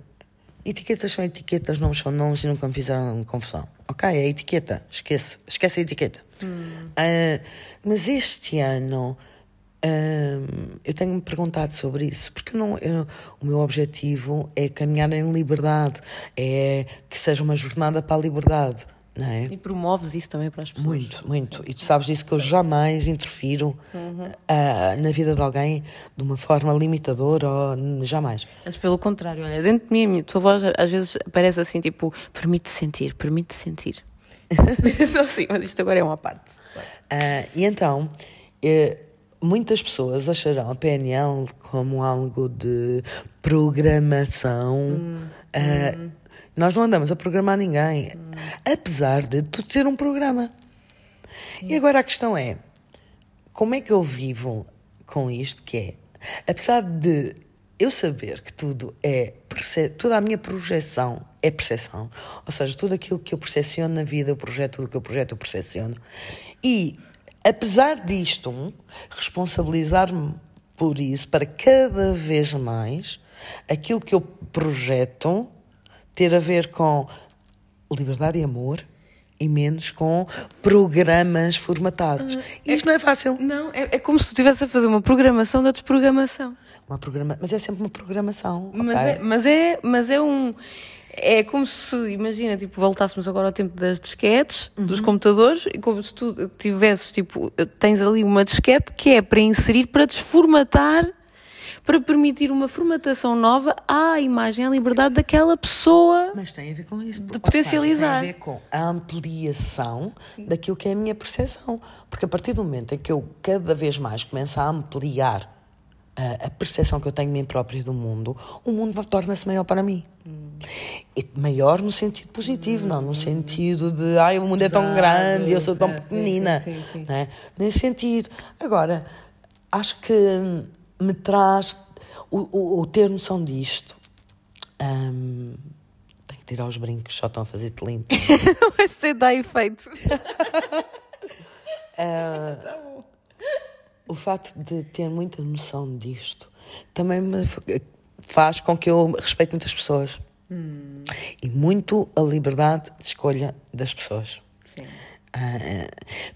etiquetas são etiquetas, nomes são nomes e nunca me fizeram confusão. Ok, é etiqueta, esquece, esquece a etiqueta. Hum. Uh, mas este ano eu tenho-me perguntado sobre isso, porque não, eu, o meu objetivo é caminhar em liberdade, é que seja uma jornada para a liberdade. Não é? E promoves isso também para as pessoas. Muito, muito. E tu sabes disso que eu jamais interfiro uhum. uh, na vida de alguém de uma forma limitadora, ou, jamais. Antes, pelo contrário, olha, dentro de mim, a tua voz às vezes parece assim, tipo, permite sentir, permite sentir. <laughs> assim, mas isto agora é uma parte. Uh, e então, uh, muitas pessoas acharão a PNL como algo de programação. Hum, uh, hum. Nós não andamos a programar ninguém, hum. apesar de tudo ser um programa. Sim. E agora a questão é: como é que eu vivo com isto? Que é, apesar de eu saber que tudo é toda a minha projeção é percepção, ou seja, tudo aquilo que eu percepciono na vida, eu projeto, tudo que eu projeto, eu percepciono. E apesar disto, responsabilizar-me por isso, para cada vez mais aquilo que eu projeto ter a ver com liberdade e amor e menos com programas formatados. Uhum. Isto é, não é fácil. Não, é, é como se tu estivesse a fazer uma programação da desprogramação. Uma programa, mas é sempre uma programação. Mas, okay? é, mas, é, mas é um é como se, imagina, tipo, voltássemos agora ao tempo das disquetes, uhum. dos computadores, e como se tu tivesses, tipo, tens ali uma disquete que é para inserir, para desformatar, para permitir uma formatação nova à imagem, à liberdade daquela pessoa. Mas tem a ver com isso. De potencializar. Seja, tem a ver com a ampliação Sim. daquilo que é a minha percepção. Porque a partir do momento em que eu cada vez mais começo a ampliar a, a percepção que eu tenho de mim própria do mundo, o mundo torna-se maior para mim. Hum. E maior no sentido positivo, hum. não no sentido de ai, o mundo é tão grande e eu sou tão pequenina. Sim, sim, sim. Né? Nesse sentido. Agora, acho que me traz o, o, o ter noção disto. Um, tenho que tirar os brincos, só estão a fazer-te lindo. <laughs> Vai ser dar efeito. uh, <laughs> o facto de ter muita noção disto também me faz com que eu respeite muitas pessoas. Hum. E muito a liberdade de escolha das pessoas. Sim. Uh,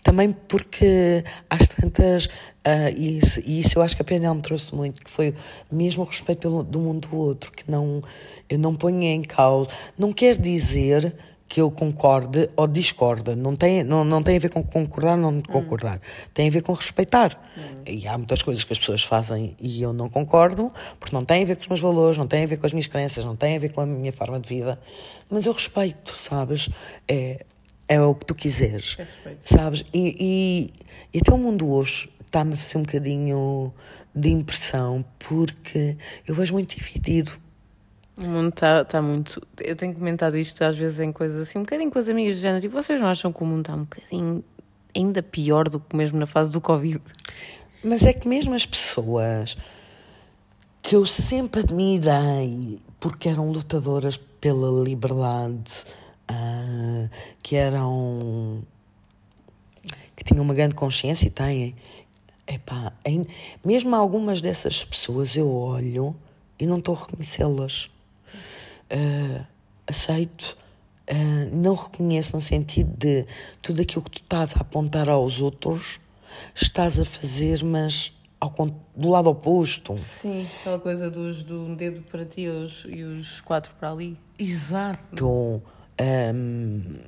também porque às tantas, uh, e, isso, e isso eu acho que a PNL me trouxe muito, que foi mesmo o respeito pelo, do mundo do outro, que não, eu não ponho em causa. Não quer dizer que eu concorde ou discorde. Não tem, não, não tem a ver com concordar ou não concordar. Hum. Tem a ver com respeitar. Hum. E há muitas coisas que as pessoas fazem e eu não concordo, porque não tem a ver com os meus valores, não tem a ver com as minhas crenças, não tem a ver com a minha forma de vida. Mas eu respeito, sabes? É, é o que tu quiseres. Sabes? E, e, e até o mundo hoje está-me a fazer um bocadinho de impressão, porque eu vejo muito dividido o mundo está tá muito. Eu tenho comentado isto às vezes em coisas assim, um bocadinho com as amigas de género. Tipo, vocês não acham que o mundo está um bocadinho ainda pior do que mesmo na fase do Covid? Mas é que mesmo as pessoas que eu sempre admirei porque eram lutadoras pela liberdade, uh, que eram. que tinham uma grande consciência e têm. Epá, em, mesmo algumas dessas pessoas eu olho e não estou a reconhecê-las. Uh, aceito, uh, não reconheço no sentido de tudo aquilo que tu estás a apontar aos outros, estás a fazer, mas ao, do lado oposto. Sim, aquela coisa dos, do um dedo para ti os, e os quatro para ali. Exato. Um,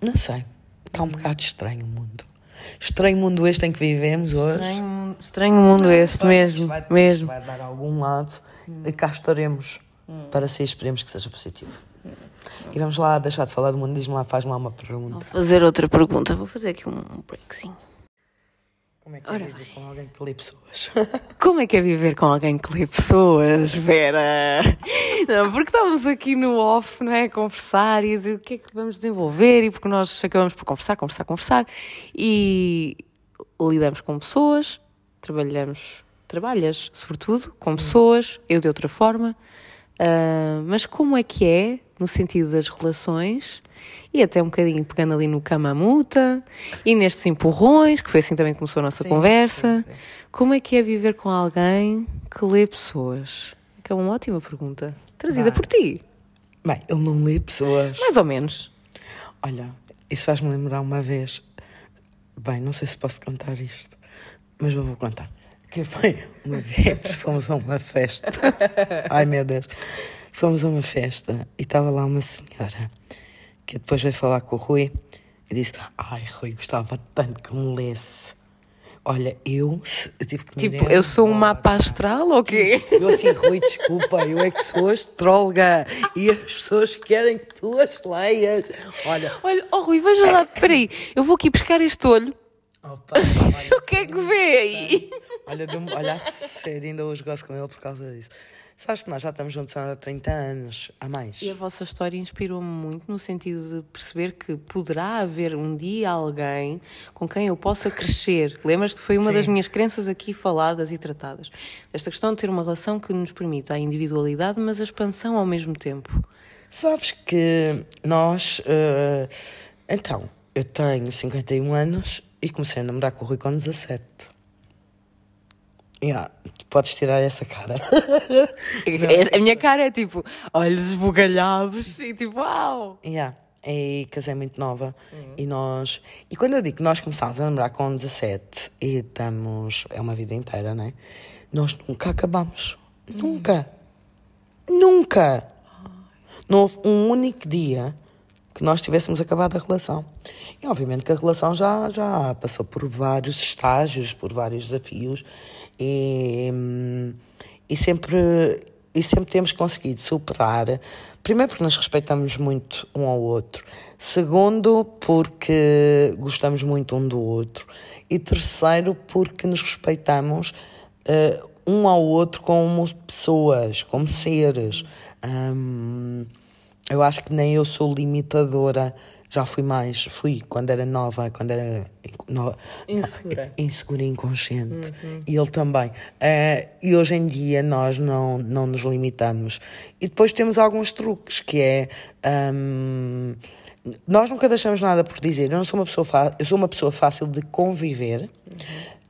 não sei. Está um bocado estranho o mundo. Estranho mundo este em que vivemos hoje. Estranho, estranho mundo este mesmo. Vai, mesmo. vai dar algum lado hum. e cá estaremos hum. para ser, esperemos que seja positivo. Hum. E vamos lá deixar de falar do mundo. Diz-me lá, faz-me lá uma pergunta. Vou fazer outra pergunta. Vou fazer aqui um breakzinho. Como é que é Ora viver bem. com alguém que lê pessoas? <laughs> Como é que é viver com alguém que lê pessoas, Vera? Não, porque estávamos aqui no off, não é? A conversar e dizer o que é que vamos desenvolver e porque nós acabamos por conversar, conversar, conversar e lidamos com pessoas, trabalhamos, trabalhas sobretudo com Sim. pessoas, eu de outra forma, uh, mas como é que é, no sentido das relações e até um bocadinho pegando ali no camamuta e nestes empurrões, que foi assim também que começou a nossa sim, conversa. Sim, sim. Como é que é viver com alguém que lê pessoas? Que é uma ótima pergunta, trazida por ti. Bem, ele não lê pessoas. Mais ou menos. Olha, isso faz-me lembrar uma vez. Bem, não sei se posso contar isto, mas eu vou contar. Que foi uma vez, <laughs> fomos a uma festa. <laughs> Ai meu Deus. Fomos a uma festa e estava lá uma senhora que depois veio falar com o Rui e disse: Ai, Rui, gostava tanto que me lesse. Olha, eu, eu tive que me Tipo, eu sou um mapa astral ou quê? Eu assim, Rui, desculpa, eu é que sou astróloga e as pessoas querem que tu as leias. Olha. Olha, oh Rui, veja lá, peraí, eu vou aqui buscar este olho. Opa, <laughs> o que é que vê aí? Olha, olha a sério, ainda hoje gosto com ele por causa disso. Sabes que nós já estamos juntos há 30 anos, há mais. E a vossa história inspirou-me muito no sentido de perceber que poderá haver um dia alguém com quem eu possa crescer. <laughs> Lembras-te? Foi uma Sim. das minhas crenças aqui faladas e tratadas. Esta questão de ter uma relação que nos permita a individualidade, mas a expansão ao mesmo tempo. Sabes que nós. Uh, então, eu tenho 51 anos e comecei a namorar com o Rui com 17. Yeah, podes tirar essa cara. <laughs> a minha cara é tipo, olhos esbugalhados e tipo, uau! Yeah. E casei muito nova uhum. e nós. E quando eu digo que nós começámos a namorar com 17 e estamos. É uma vida inteira, né? Nós nunca acabamos. Uhum. Nunca. Nunca. Não houve um único dia que nós tivéssemos acabado a relação. E obviamente que a relação já, já passou por vários estágios, por vários desafios e, e sempre e sempre temos conseguido superar. Primeiro, porque nos respeitamos muito um ao outro. Segundo, porque gostamos muito um do outro. E terceiro, porque nos respeitamos uh, um ao outro como pessoas, como seres. Um, eu acho que nem eu sou limitadora já fui mais, fui quando era nova, quando era no, insegura, <laughs> insegura e inconsciente. Uhum. E ele também. Uh, e hoje em dia nós não, não nos limitamos. E depois temos alguns truques, que é. Um, nós nunca deixamos nada por dizer. Eu não sou uma pessoa, eu sou uma pessoa fácil de conviver uhum.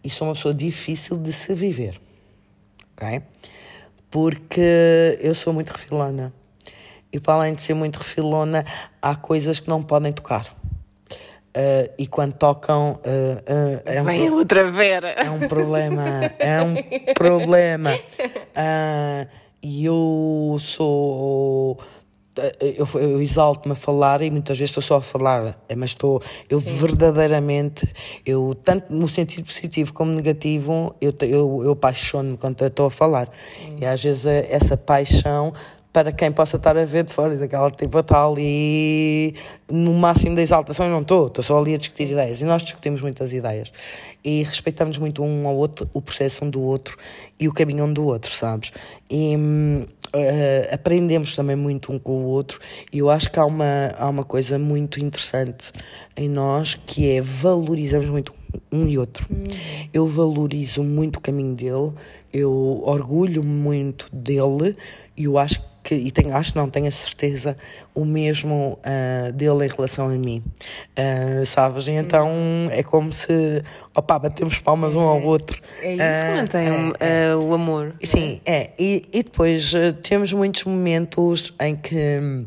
e sou uma pessoa difícil de se viver. Ok? Porque eu sou muito refilona. E para além de ser muito refilona, há coisas que não podem tocar. Uh, e quando tocam. Uh, uh, é Vem um outra Vera. É um problema. É um problema. <laughs> E eu sou. Eu, eu exalto-me a falar e muitas vezes estou só a falar, mas estou, eu Sim. verdadeiramente, eu tanto no sentido positivo como negativo, eu, eu, eu apaixono-me quando estou a falar. Sim. E às vezes essa paixão para quem possa estar a ver de fora, diz aquela tipo está ali no máximo da exaltação, eu não estou, estou só ali a discutir ideias. E nós discutimos muitas ideias e respeitamos muito um ao outro, o processo um do outro e o caminho um do outro, sabes? E uh, aprendemos também muito um com o outro e eu acho que há uma, há uma coisa muito interessante em nós que é valorizamos muito um e outro. Uhum. Eu valorizo muito o caminho dele, eu orgulho muito dele e eu acho que, e tenho, acho não, tenho a certeza, o mesmo uh, dele em relação a mim. Uh, sabes? E então é como se, opá, batemos palmas um ao outro. É isso, uh, mantém é, é. o amor. Sim, é. E, e depois temos muitos momentos em que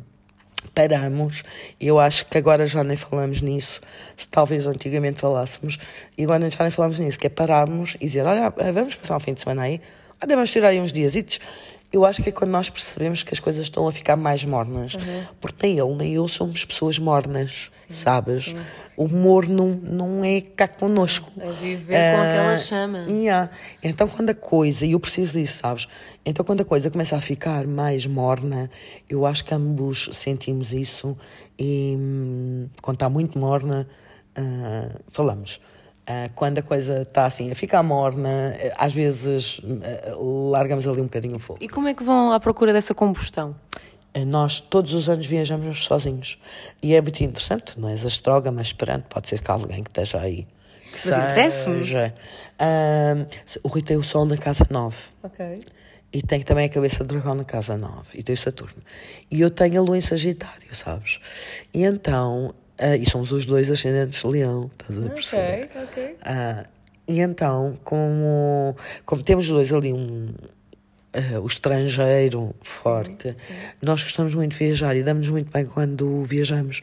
paramos. Eu acho que agora já nem falamos nisso, se talvez antigamente falássemos, e agora já nem falamos nisso, que é pararmos e dizer, olha, vamos passar um fim de semana aí, olha, vamos tirar aí uns dias eu acho que é quando nós percebemos que as coisas estão a ficar mais mornas. Uhum. Porque nem ele nem eu somos pessoas mornas, sim, sabes? Sim. O humor não, é cá connosco. É viver uh, com aquela chama. Yeah. Então, quando a coisa, e eu preciso disso, sabes? Então, quando a coisa começa a ficar mais morna, eu acho que ambos sentimos isso. E hum, quando está muito morna, uh, falamos. Uh, quando a coisa está assim a ficar morna, às vezes uh, largamos ali um bocadinho o fogo. E como é que vão à procura dessa combustão? Uh, nós todos os anos viajamos sozinhos. E é muito interessante, não é astroga, mas esperando, pode ser que alguém que esteja aí. Que mas interessa-me. o Rui tem o Sol na casa 9. Ok. E tem também a cabeça de dragão na casa 9. E tem o Saturno. E eu tenho a Lua em Sagitário, sabes? E então Uh, e somos os dois ascendentes de leão, estás a perceber? Ok, ok. Uh, e então, como, como temos dois ali um, uh, o estrangeiro forte, sim, sim. nós gostamos muito de viajar e damos muito bem quando viajamos,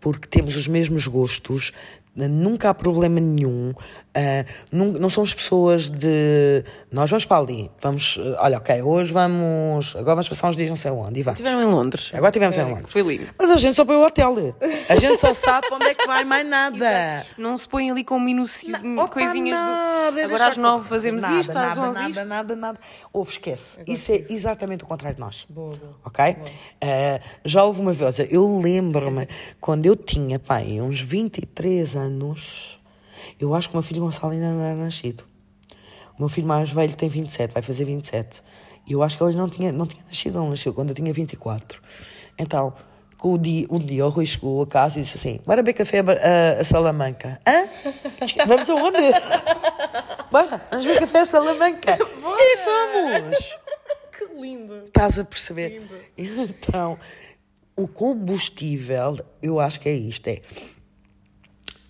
porque temos os mesmos gostos, nunca há problema nenhum. Uh, não, não somos pessoas de nós vamos para ali, vamos, uh, olha, ok, hoje vamos, agora vamos passar uns dias não sei onde e vamos. Estiveram em Londres. Agora estivemos é, em Londres. Foi lindo. Mas a gente só põe o hotel. A gente só sabe para onde é que vai, mais nada. Não se põe ali com minuci... Não, coisinhas nada, do... Agora às nove fazemos nada, isto, às onze nada, isto. Nada, nada, nada. Ouve, esquece. Isso é exatamente o contrário de nós. Boa, boa. Ok? Boa. Uh, já houve uma vez, eu lembro-me, quando eu tinha, pai, uns 23 anos eu acho que o meu filho Gonçalo ainda não era nascido. O meu filho mais velho tem 27, vai fazer 27. E eu acho que ele não tinha, não tinha nascido, não nasceu quando eu tinha 24. Então, o dia, um dia o Rui chegou a casa e disse assim: Bora beber café a, a Salamanca. Hã? <laughs> Vamos aonde? <laughs> Bora, vamos beber café a Salamanca. <laughs> Bora. E vamos! Que lindo! Estás a perceber? Lindo. Então, o combustível, eu acho que é isto: é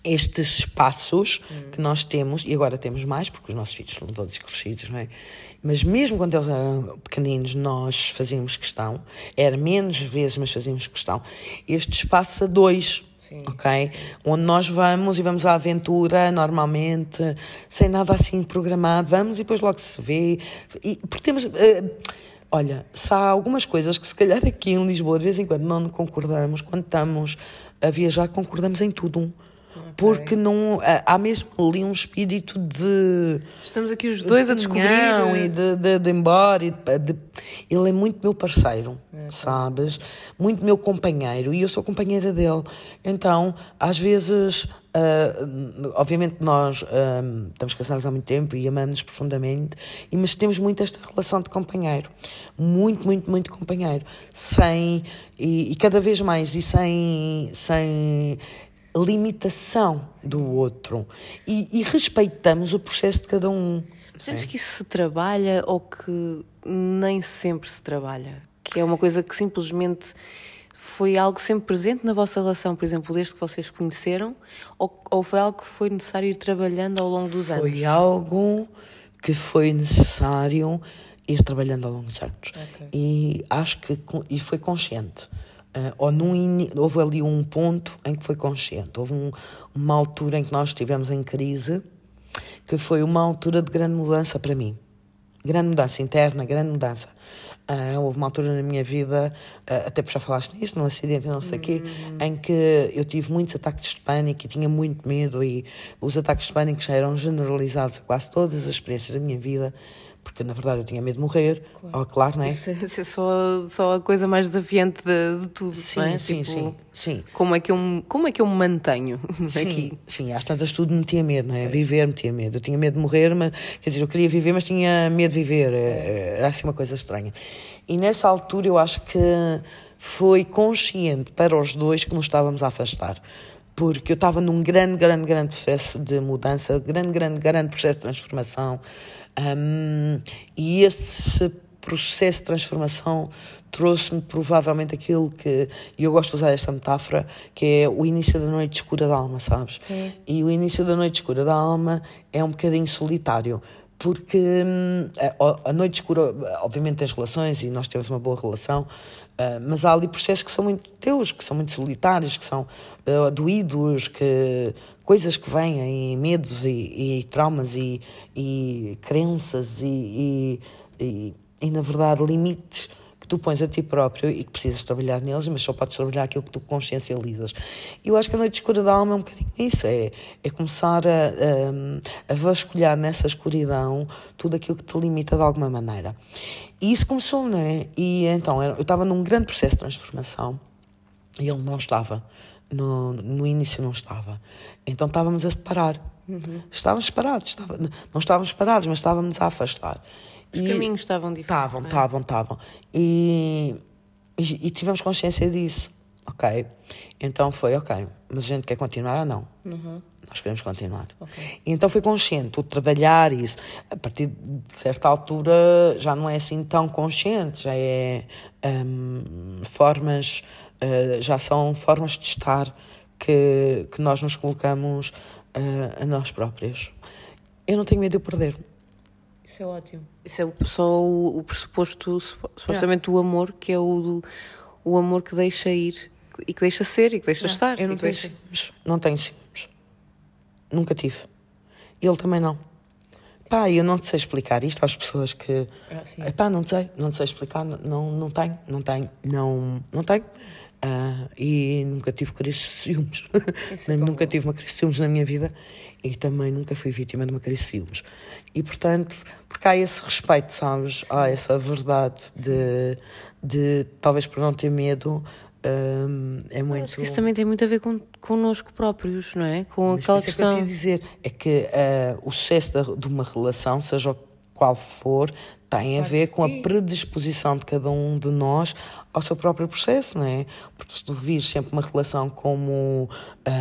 estes espaços hum. que nós temos, e agora temos mais, porque os nossos filhos são todos crescidos, não é? Mas mesmo quando eles eram pequeninos, nós fazíamos questão, era menos vezes, mas fazíamos questão, este espaço a dois. Sim, ok? Sim. Onde nós vamos e vamos à aventura normalmente, sem nada assim programado, vamos e depois logo se vê. E, porque temos. Uh, olha, se há algumas coisas que se calhar aqui em Lisboa de vez em quando não concordamos, quando estamos a viajar, concordamos em tudo. Porque não há mesmo ali um espírito de. Estamos aqui os dois a descobrir. E de, de, de embora. E de, ele é muito meu parceiro, é, sabes? Muito meu companheiro e eu sou companheira dele. Então, às vezes. Uh, obviamente nós uh, estamos casados há muito tempo e amamos profundamente, mas temos muito esta relação de companheiro, muito, muito, muito companheiro, sem e, e cada vez mais e sem, sem limitação do outro e, e respeitamos o processo de cada um. Sentes que isso se trabalha ou que nem sempre se trabalha? Que é uma coisa que simplesmente foi algo sempre presente na vossa relação, por exemplo, desde que vocês conheceram, ou, ou foi algo que foi necessário ir trabalhando ao longo dos foi anos? Foi algo que foi necessário ir trabalhando ao longo dos anos. Okay. E acho que e foi consciente. Uh, ou num, houve ali um ponto em que foi consciente. Houve um, uma altura em que nós estivemos em crise, que foi uma altura de grande mudança para mim. Grande mudança interna, grande mudança. Uh, houve uma altura na minha vida, uh, até por já falaste nisso, num acidente não sei o quê, uhum. em que eu tive muitos ataques de pânico e tinha muito medo, e os ataques de pânico já eram generalizados a quase todas as experiências da minha vida porque na verdade eu tinha medo de morrer, claro, oh, claro não é? Isso, isso, é só, só a coisa mais desafiante de, de tudo, sim, não é? Sim, tipo, sim, sim. Como é, que eu, como é que eu me mantenho <laughs> sim, aqui? Sim, às tantas tudo me tinha medo, não é? Viver me tinha medo. Eu tinha medo de morrer, mas, quer dizer, eu queria viver, mas tinha medo de viver. É, era assim uma coisa estranha. E nessa altura eu acho que foi consciente para os dois que nos estávamos a afastar porque eu estava num grande, grande, grande processo de mudança, grande, grande, grande processo de transformação. Um, e esse processo de transformação trouxe-me provavelmente aquilo que. E eu gosto de usar esta metáfora, que é o início da noite escura da alma, sabes? E o início da noite escura da alma é um bocadinho solitário. Porque hum, a, a noite escura, obviamente, tens relações e nós temos uma boa relação, Uh, mas há ali processos que são muito teus, que são muito solitários, que são uh, doídos, que, coisas que vêm, e medos e, e traumas e, e crenças e, e, e, na verdade, limites que tu pões a ti próprio e que precisas trabalhar neles, mas só podes trabalhar aquilo que tu consciencializas. E eu acho que a noite escura da alma é um bocadinho isso, é, é começar a, a, a vasculhar nessa escuridão tudo aquilo que te limita de alguma maneira. E isso começou, não é? E então, eu estava num grande processo de transformação e ele não estava. No, no início não estava. Então estávamos a parar. Uhum. Estávamos parados. Estava, não estávamos parados, mas estávamos a afastar. Os e caminhos estavam diferentes. Estavam, é? estavam, estavam. E, e, e, tivemos consciência disso. Ok. Então foi, ok, mas a gente quer continuar ou não? Uhum nós queremos continuar. Okay. Então foi consciente, o trabalhar isso. A partir de certa altura já não é assim tão consciente, já é um, formas, uh, já são formas de estar que, que nós nos colocamos uh, a nós próprios. Eu não tenho medo de o perder. Isso é ótimo. Isso é só o, o pressuposto, supostamente, yeah. do amor, que é o, do, o amor que deixa ir e que deixa ser e que deixa yeah. estar. Eu não tenho deixa... ciúmes. Não tenho ciúmes. Nunca tive. Ele também não. Pá, eu não sei explicar isto às pessoas que. Ah, pá, não sei, não sei explicar, não, não tenho, não tenho, não, não tenho. Uh, e nunca tive crise de ciúmes. É <laughs> nunca tive uma crise de ciúmes na minha vida e também nunca fui vítima de uma crise de ciúmes. E portanto, porque há esse respeito, sabes? Há essa verdade de, de talvez por não ter medo, um, é muito. Acho que isso também tem muito a ver com connosco próprios, não é? Com Mas aquela é questão. Que eu dizer é que uh, o sucesso da, de uma relação, seja qual for, tem a ver com a predisposição de cada um de nós ao seu próprio processo, não é? Porque se tu vires sempre uma relação como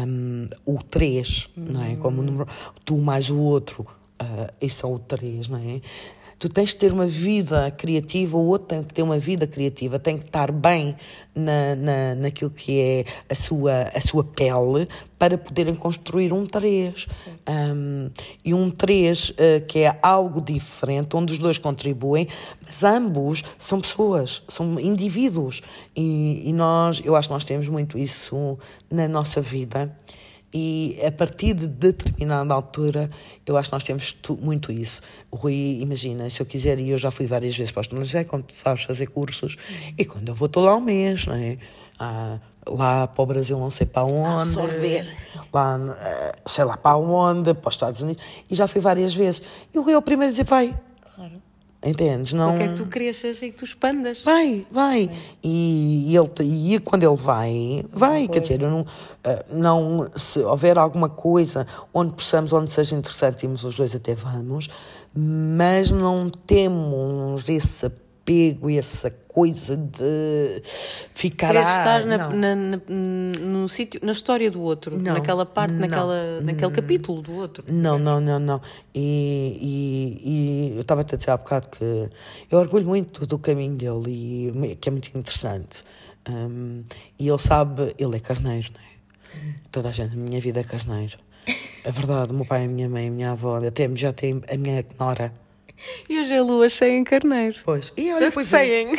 um, o 3, não é? Como o número, tu mais o outro, uh, isso é o 3, não é? Tu tens de ter uma vida criativa, o outro tem que ter uma vida criativa, tem que estar bem na, na, naquilo que é a sua, a sua pele para poderem construir um 3. Um, e um 3 uh, que é algo diferente, onde os dois contribuem, mas ambos são pessoas, são indivíduos. E, e nós, eu acho que nós temos muito isso na nossa vida. E a partir de determinada altura, eu acho que nós temos muito isso. O Rui, imagina, se eu quiser, e eu já fui várias vezes para o estrangeiro, quando tu sabes fazer cursos, e quando eu vou, estou lá um mês, não é? Ah, lá para o Brasil, não sei para onde. Absorver. Lá, eh, sei lá para onde, para os Estados Unidos, e já fui várias vezes. E o Rui é o primeiro a dizer: vai. Claro. Entendes? Não... Porque é que tu cresças e que tu expandas. Vai, vai. E, e, ele, e quando ele vai, vai. Quer dizer, não, eh, não, se houver alguma coisa onde possamos, onde seja interessante, irmos os dois até vamos, mas não temos esse apego, essa coisa de ficar a estar na, na, na, no sítio, na história do outro, não, naquela parte, não, naquela, naquele capítulo do outro. Não, não, não, não. E, e, e eu estava a dizer há bocado que eu orgulho muito do caminho dele e que é muito interessante. Um, e ele sabe, ele é carneiro, não é? Toda a gente, a minha vida é carneiro. É verdade, o meu pai, a minha mãe, a minha avó, até já tem a minha nora e hoje é lua cheia em carneiro. Pois. E olha, pois saying.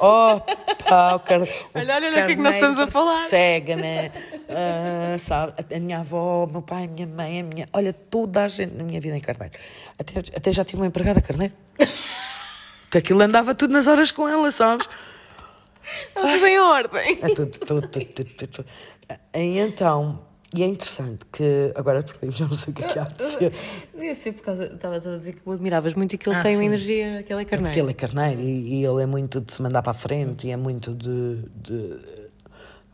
Oh, pá, o car... <laughs> Olha, olha, olha o que é que nós estamos a falar. Cega, né? Uh, sabe? A minha avó, o meu pai, a minha mãe, a minha. Olha, toda a gente na minha vida em carneiro. Até, até já tive uma empregada carneiro. <laughs> que aquilo andava tudo nas horas com ela, sabes? Está tudo em ordem. É tudo, tudo, tudo, tudo, tudo. E então e é interessante que agora perdemos, já não sei o que é que há de ser. <laughs> Devia ser por causa. Estavas a dizer que o admiravas muito e que ele ah, tem sim. uma energia, que ele é carneiro. Porque ele é carneiro e, e, ele é muito de se mandar para a frente e é muito de. de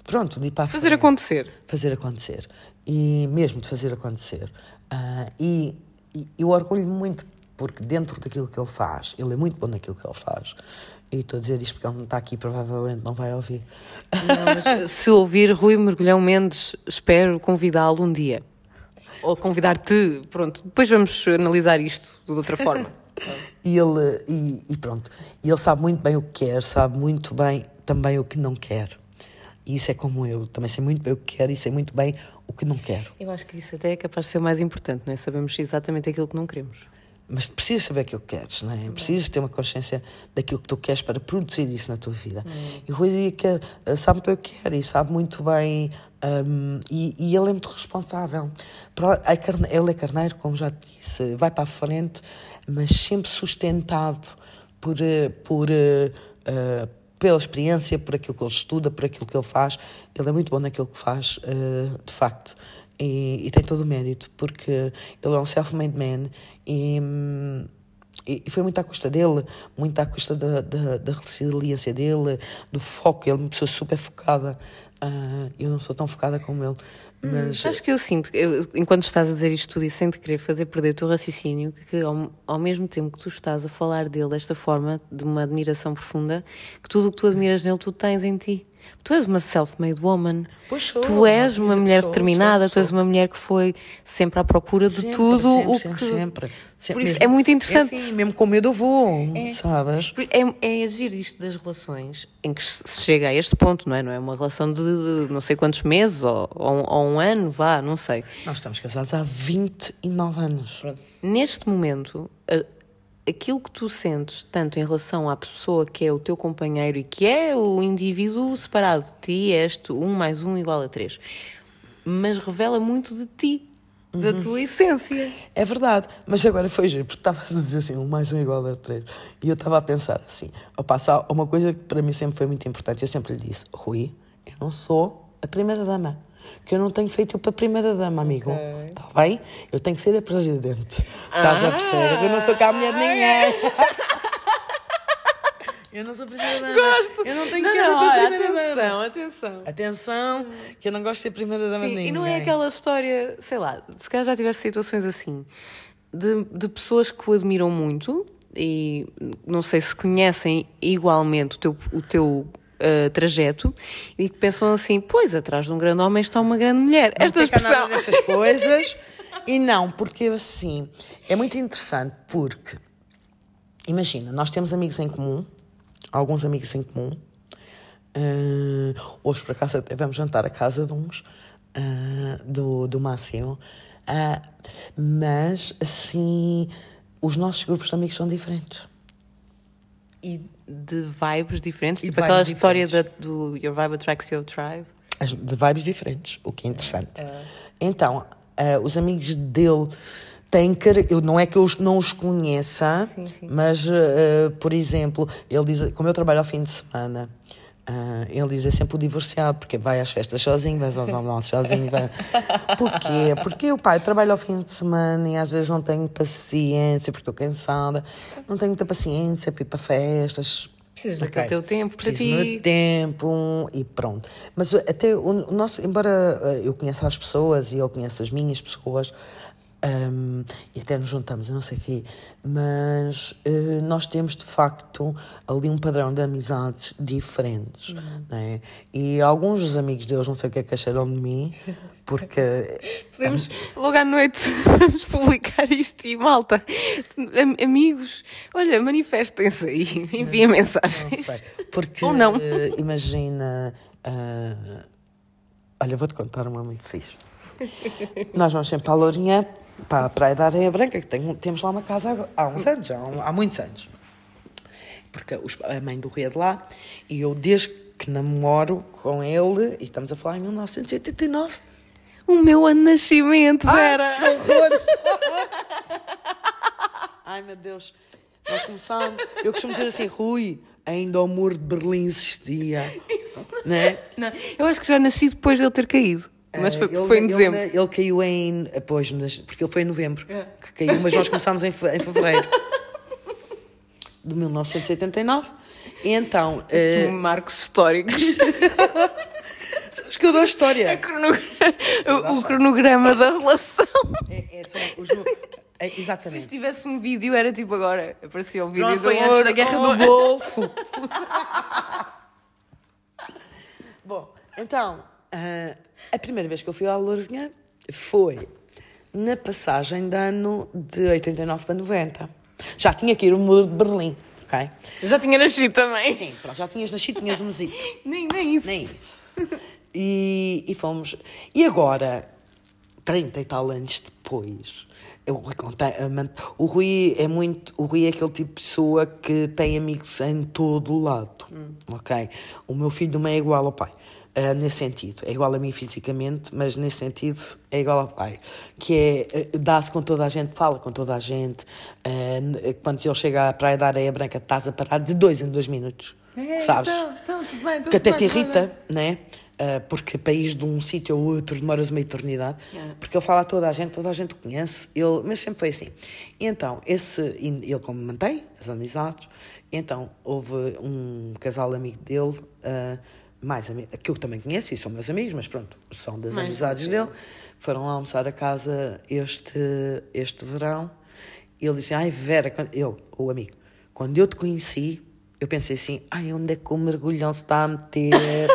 pronto, de ir para a Fazer frente. acontecer. Fazer acontecer. E mesmo de fazer acontecer. Uh, e, e eu orgulho-me muito porque dentro daquilo que ele faz, ele é muito bom naquilo que ele faz. E estou a dizer isto porque ele não está aqui, provavelmente não vai ouvir. Não, mas se ouvir Rui Mergulhão Mendes, espero convidá-lo um dia. Ou convidar-te, pronto. Depois vamos analisar isto de outra forma. <laughs> E ele, e, e pronto, e ele sabe muito bem o que quer, sabe muito bem também o que não quer. E isso é como eu, também sei muito bem o que quero e sei muito bem o que não quero. Eu acho que isso até é capaz de ser o mais importante, não é? Sabemos exatamente aquilo que não queremos. Mas precisas saber aquilo que queres, não é? Precisas ter uma consciência daquilo que tu queres para produzir isso na tua vida. Hum. E o Rui quer, eh, sabe o que quer e sabe muito bem. Um, e, e, ele é muito responsável. Ele é carneiro, como já te disse, vai para a frente, mas sempre sustentado por, eh, por, uh, pela experiência, por aquilo que ele estuda, por aquilo que ele faz. Ele é muito bom naquilo que faz, uh, de facto. E, e, tem todo o mérito, porque ele é um self-made man e, e, foi muito à custa dele, muito à custa da, da, da resiliência dele, do foco. Ele é uma pessoa super focada. Uh, eu não sou tão focada como ele. Hum, mas... Hum, acho que eu sinto, eu, enquanto estás a dizer isto tudo e sem te querer fazer perder o teu raciocínio, que, que ao, ao, mesmo tempo que tu estás a falar dele desta forma, de uma admiração profunda, que tudo o que tu admiras nele, tu tens em ti. Tu és uma self-made woman. Sou, tu és uma mulher sou, determinada, sou, tu és uma mulher que foi sempre à procura de sempre, tudo sempre, o sempre, que. Sempre, sempre. Por isso é muito interessante. É assim, mesmo com medo eu vou, é. sabes? É, é agir isto das relações em que se chega a este ponto, não é? Não é uma relação de, de não sei quantos meses ou, ou, ou, um ano, vá, não sei. Nós estamos casados há 29 anos. Pronto. Neste momento aquilo que tu sentes, tanto em relação à pessoa que é o teu companheiro e que é o indivíduo separado de ti, és tu, um mais um igual a três, mas revela muito de ti. Uhum. Da tua essência. É verdade, mas agora foi giro, porque estava a dizer assim, um mais um igual a três. E eu estava a pensar assim, ao passar, uma coisa que para mim sempre foi muito importante, eu sempre lhe disse, Rui, eu não sou a primeira dama que eu não tenho feito para a primeira dama, amigo. Está okay. bem? Eu tenho que ser a presidente. Estás ah. a perceber? Eu não sou cá a mulher de ninguém. <laughs> Eu não sou a primeira dama. Gosto. Eu não tenho não, que ser não, a primeira atenção, dama. Atenção, atenção. que eu não gosto de ser primeira dama Sim, de ninguém. E não é aquela história, sei lá, se calhar já tiveste situações assim, de, de pessoas que o admiram muito e não sei se conhecem igualmente o teu, o teu uh, trajeto e que pensam assim: pois, atrás de um grande homem está uma grande mulher. Não Esta expressão. Nada dessas coisas. e não, porque assim, é muito interessante porque, imagina, nós temos amigos em comum, alguns amigos em comum. Uh, hoje, por acaso, até vamos jantar a casa de uns, uh, do, do Máximo. Uh, mas, assim, os nossos grupos de amigos são diferentes. E de vibes diferentes? E tipo aquela história da, do Your Vibe Attracts Your Tribe? De vibes diferentes, o que é interessante. Uh. Então, uh, os amigos dele têm que. Eu, não é que eu não os conheça, sim, sim. mas, uh, por exemplo, ele diz, como eu trabalho ao fim de semana. Uh, ele diz é sempre o divorciado, porque vai às festas sozinho, vai aos almoços sozinho. Vai... <laughs> Porquê? Porque o pai trabalha ao fim de semana e às vezes não tenho paciência, porque estou cansada, não tenho muita paciência para ir para festas. Precisas okay. do teu tempo para Preciso ti. meu tempo e pronto. Mas até o, nosso, embora eh, eu conheça as pessoas e ele conheça as minhas pessoas, um, e até nos juntamos, eu não sei o quê, mas uh, nós temos de facto ali um padrão de amizades diferentes. Uhum. Né? E alguns dos amigos deles, não sei o que é que acharam de mim, porque. <laughs> Podemos, logo à noite, <laughs> vamos publicar isto e malta, amigos, olha, manifestem-se aí, enviem mensagens. Não sei, porque, Ou não. Uh, imagina. Uh, olha, vou-te contar uma muito fixe. <laughs> Nós vamos sempre para a Lourinhã para a Praia da Areia Branca, que tem, temos lá uma casa há uns anos, já, há muitos anos. Porque os, a mãe do rei é de lá, e eu desde que namoro com ele, e estamos a falar em 1989. O meu ano de nascimento, Vera! Ai, que horror! <laughs> Ai, meu Deus. Nós começámos... Eu costumo dizer assim, Rui, ainda o muro de Berlim existia. Isso. Né? Não, eu acho que já nasci depois de ele ter caído. Mas foi, ele, foi em dezembro. Ele, ele, caiu em. Pois, porque ele foi em novembro é. que caiu, mas nós começámos em, em fevereiro de 1989. E então. Uh... São marcos históricos. <laughs> Sabes que eu dou a história. O, o, cronograma da relação. É, é, os, é, exatamente. Se tivesse um vídeo, era tipo agora. Aparecia o vídeo Pronto, foi antes da Guerra do Golfo. <laughs> Bom, então. Uh, a primeira vez que eu fui à Lourinhã foi na passagem de ano de 89 para 90. Já tinha que ir o muro de Berlim, ok? Eu já tinha nascido também. Sim, pronto, já tinhas nascido, tinhas um mesito. <laughs> Nem, nem isso. Nem isso. E, e fomos. E agora, 30 e tal anos depois, o Rui, conta- o Rui é muito. O Rui é aquele tipo de pessoa que tem amigos em todo o lado. Ok? O meu filho não é igual ao pai. Ah, nesse sentido, é igual a mim fisicamente, mas nesse sentido é igual ao pai. Que é, ah, dá-se com toda a gente, fala com toda a gente. n- quando ele chega à Praia da Areia Branca, estás a parar de dois em dois minutos. É, sabes? então, então, bem, que até bem, te tudo bem. irrita, né? Porque país de um sítio ao outro demoras uma eternidade. Porque ele fala a toda a gente, toda a gente o conhece, ele, mas sempre foi assim. E então, esse, ele como mantém as amizades, então houve um casal amigo dele, ah, mais que eu também conheço e são meus amigos, mas pronto, são das Mais amizades eu. dele, foram lá almoçar a casa este, este verão. E ele disse: Ai, Vera, ele, o amigo, quando eu te conheci, eu pensei assim: Ai, onde é que o mergulhão se está a meter?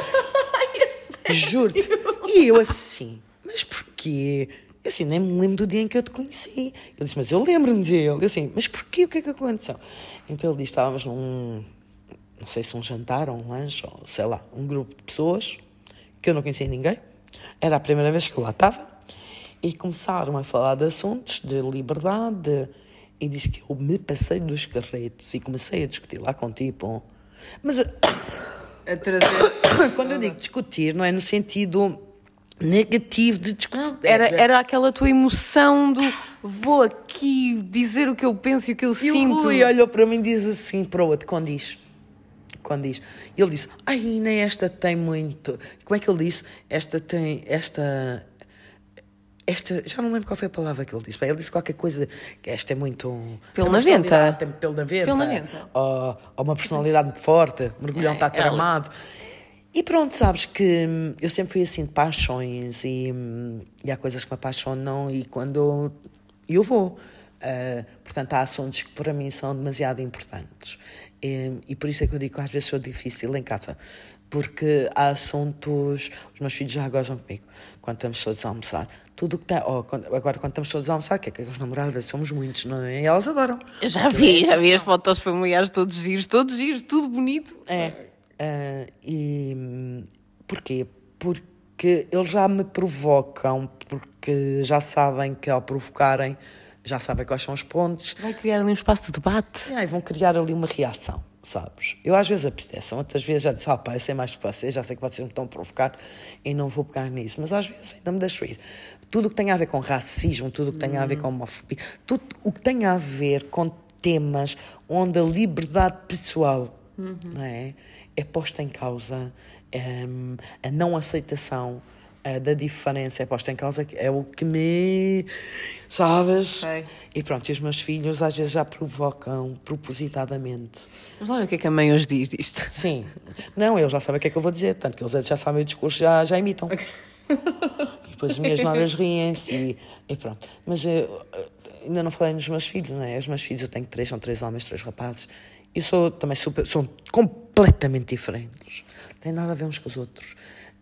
<laughs> Juro-te. E eu assim, mas porquê? Eu assim, nem me lembro do dia em que eu te conheci. Ele disse, mas eu lembro-me dele. Eu assim, mas porquê? O que é que aconteceu? Então ele disse, estávamos num, não sei se um jantar ou um lanche, ou sei lá, um grupo de pessoas que eu não conhecia ninguém. Era a primeira vez que eu lá estava. E começaram a falar de assuntos, de liberdade. E diz que eu me passei dos carretos e comecei a discutir lá com tipo. Mas A trazer. <coughs> quando eu digo discutir, não é no sentido negativo de discussão. Era, era aquela tua emoção do vou aqui dizer o que eu penso e o que eu E sinto. o Rui olhou para mim e diz assim para o outro, quando diz. Quando diz. E ele disse, ai, nem esta tem muito. Como é que ele disse? Esta tem. Esta. Esta. Já não lembro qual foi a palavra que ele disse. Ele disse qualquer coisa. que Esta é muito. Pelo na venta. Tem pelo na venta. Pelo na venta. Ou, ou uma personalidade muito forte. Mergulhão É, está ela. tramado. E pronto, sabes que hum, eu sempre fui assim de paixões e, hum, e há coisas que me apaixonam e quando eu vou. Ah, portanto, há assuntos que para mim são demasiado importantes. E, por isso é que eu digo que às vezes sou difícil em casa. Porque há assuntos. Os meus filhos já gozam comigo. Quando estamos todos a almoçar. Tudo que tem. Oh, quando- agora, quando estamos todos a almoçar, que é que as namoradas somos muitos, não é? E elas adoram. Eu já vi, já vi as fotos familiares, todos giros, todos giros, tudo bonito. É. Ah, e porquê? Porque eles já me provocam, porque já sabem que ao provocarem, já sabem quais são os pontos, Vai criar ali um espaço de debate. e aí vão criar ali uma reação, sabes? Eu às vezes apetece, outras vezes já disse, ah pá, eu sei mais do que vocês, já sei que vocês me estão a provocar e não vou pegar nisso, mas às vezes ainda me deixo ir. Tudo o que tem a ver com racismo, tudo o que tem a ver com homofobia, tudo o que tem a ver com temas onde a liberdade pessoal não é, é posta em causa, hum, a não aceitação eh, da diferença é posta em causa, que é o que me. Sabes? Sei. E pronto, e os meus filhos às vezes já provocam propositadamente. Lá ver o que é que a mãe hoje diz disto. Sim. Não, eles já sabem o que é que eu vou dizer, tanto que eles já sabem o discurso, já, já imitam. E depois as minhas noras riem-se e, e pronto. Mas eu, ainda não falei nos meus filhos, não é? Os meus filhos, eu tenho três, são três homens, três rapazes. E sou também super, são completamente diferentes. Não têm nada a ver uns com os outros.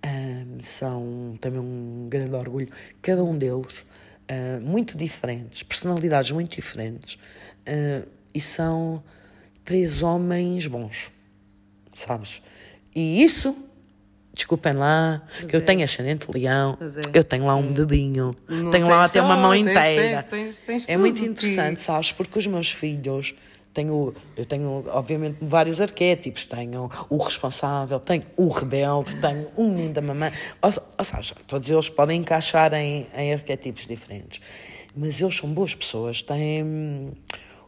Ahm, são também um grande orgulho, cada um deles, ah, muito diferentes, personalidades muito diferentes. Ah, e são três homens bons sabes? E isso, desculpem lá, que eu tenho ascendente leão, é. eu tenho lá um dedinho, Não tenho lá até uma mão tens- inteira. tens- tens- tens é muito interessante, sabes? Porque os meus filhos. Tenho, eu tenho, obviamente, vários arquétipos. Tenho o responsável, tenho o rebelde, tenho o menino da mamãe. Ou, ou seja, todos eles podem encaixar em, em arquétipos diferentes. Mas eles são boas pessoas. Têm,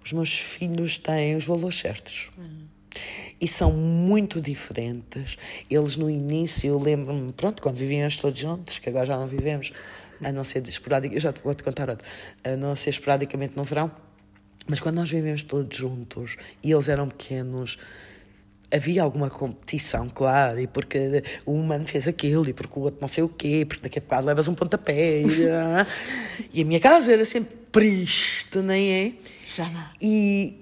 os meus filhos têm os valores certos e são muito diferentes. Eles no início, eu lembro-me, pronto, quando vivíamos todos juntos, que agora já não vivemos, a não ser esporádico, eu já te vou-te contar outro, a não ser esporadicamente no verão, mas quando nós vivemos todos juntos e eles eram pequenos, havia alguma competição, claro, e porque o humano fez aquilo, e porque o outro não sei o quê, porque daqui a bocado levas um pontapé. E, ah, <laughs> a minha casa era sempre pristo, nem é? Jamais. E,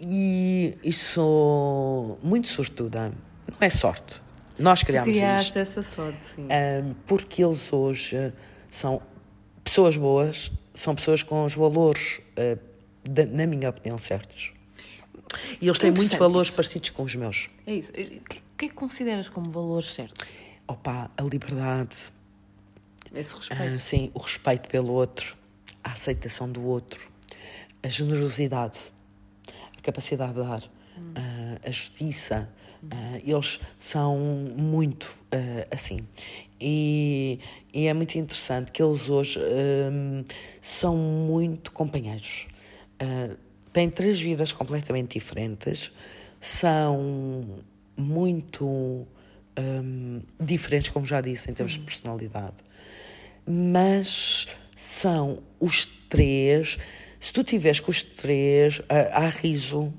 e, e sou muito sortuda. Não é sorte. Nós criámos Criaste isto. essa sorte, sim. Ahm, porque eles hoje são pessoas boas, são pessoas com os valores, ah, da- na minha opinião, certos. E eles têm muitos valores parecidos com os meus. É isso. O que, que é que consideras como valores certos? Opa, a liberdade, Esse ah, respeito. sim, o respeito pelo outro, a aceitação do outro, a generosidade, a capacidade de dar, ah, a justiça. ah, eles são muito ah, assim. E, e é muito interessante que eles hoje hum, são muito companheiros. Ah, têm três vidas completamente diferentes, são muito hum, diferentes, como já disse, em termos de personalidade mas são os três. Se tu tiveres com os três, ah, há riso.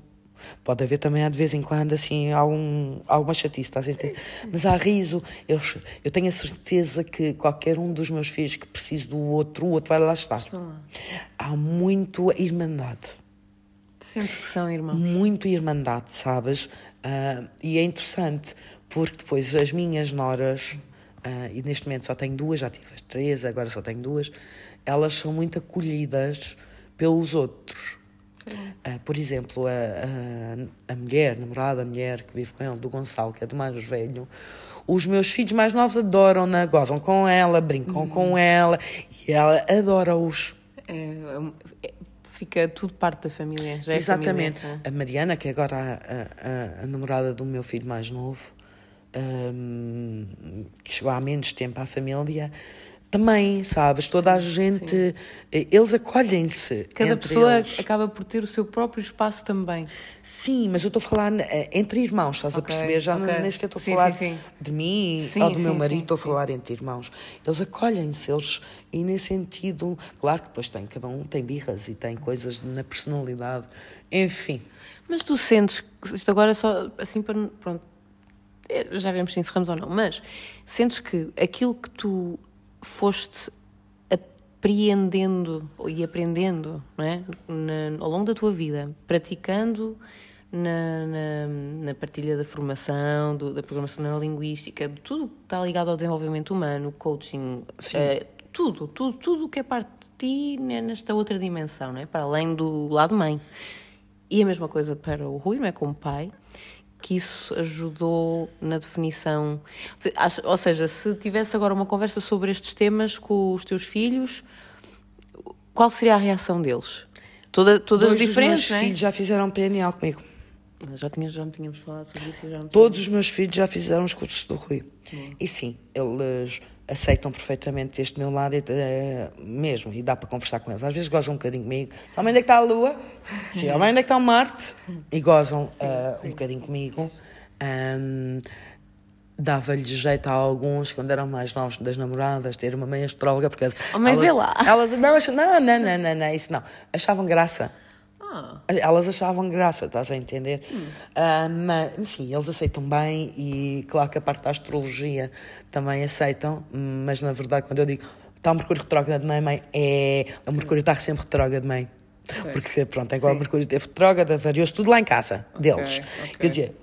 Pode haver também, de vez em quando, assim, algum, alguma chatice, estás a entender? Mas há riso. Eu, eu tenho a certeza que qualquer um dos meus filhos que precise do outro, o outro vai lá estar. Lá. Há muito irmandade Sentes que são irmãos. muito irmandade, sabes? Ah, e é interessante, porque depois as minhas noras, ah, e neste momento só tenho duas, já tive três, agora só tenho duas, elas são muito acolhidas pelos outros. Ah, por exemplo, a, a, a mulher, a namorada, a mulher que vive com ele, do Gonçalo, que é do mais velho, os meus filhos mais novos adoram-na, gozam com ela, brincam com ela, e ela adora-os. É, é- fica tudo parte da família. Já é Exatamente. família, é? A Mariana, que é agora a, a- namorada do meu filho mais novo, hum, que chegou há menos tempo à família, também, sabes? Toda a gente, eh, eles acolhem-se. Cada pessoa eles. acaba por ter o seu próprio espaço também. Sim, mas eu estou a falar eh, entre irmãos, estás Ok, a perceber? Já não- ok. nem sequer estou a Sim, falar sim, sim. de mim Sim, ou do meu sim, marido, sim, estou a sim. falar entre irmãos. Eles acolhem-se, eles, e nesse sentido, claro que depois tem, cada um tem birras e tem coisas na personalidade, enfim. Mas tu sentes isto agora só assim para. Pronto, é, já vemos se encerramos ou não, mas sentes que aquilo que tu foste apreendendo e aprendendo é? Na- ao longo da tua vida, praticando na, na, na partilha da formação, do- da programação neurolinguística, de tudo que está ligado ao desenvolvimento humano, coaching, eh, tudo, tudo, tudo o que é parte de ti né, nesta outra dimensão, não é? para além do lado mãe. E a mesma coisa para o Rui, não é? Como pai, que isso ajudou na definição. Ou seja, se tivesse agora uma conversa sobre estes temas com os teus filhos, qual seria a reação deles? Toda, todas Dois diferentes, dos não meus é? filhos já fizeram PNL comigo. Já, tinha, já me tínhamos falado sobre isso. Já Todos os meus filhos já fizeram os cursos do Rui. E sim, eles aceitam perfeitamente este meu lado eh, mesmo, e dá para conversar com eles. Às vezes gozam um bocadinho comigo. Sabem onde é que está a Lua? Sim, sabem onde é que está o Marte? E gozam eh, um bocadinho comigo. Ahm, Dava-lhe jeito a alguns, quando eram mais novos das namoradas, ter uma mãe astróloga, porque Oh, mãe, elas, vê lá. elas não, não, não, não, não, isso não. Achavam graça. Ah, Elas achavam graça, estás a entender? Ah, mas, sim, eles aceitam bem e claro que a parte da astrologia também aceitam, mas na verdade quando eu digo está o Mercúrio retrógrado, não é mãe? É, o Mercúrio está sempre retrógrado, mãe. Porque pronto, agora o Sim. Mercúrio teve retrógrado, variou-se tudo lá em casa, deles. ok. Eu dizia,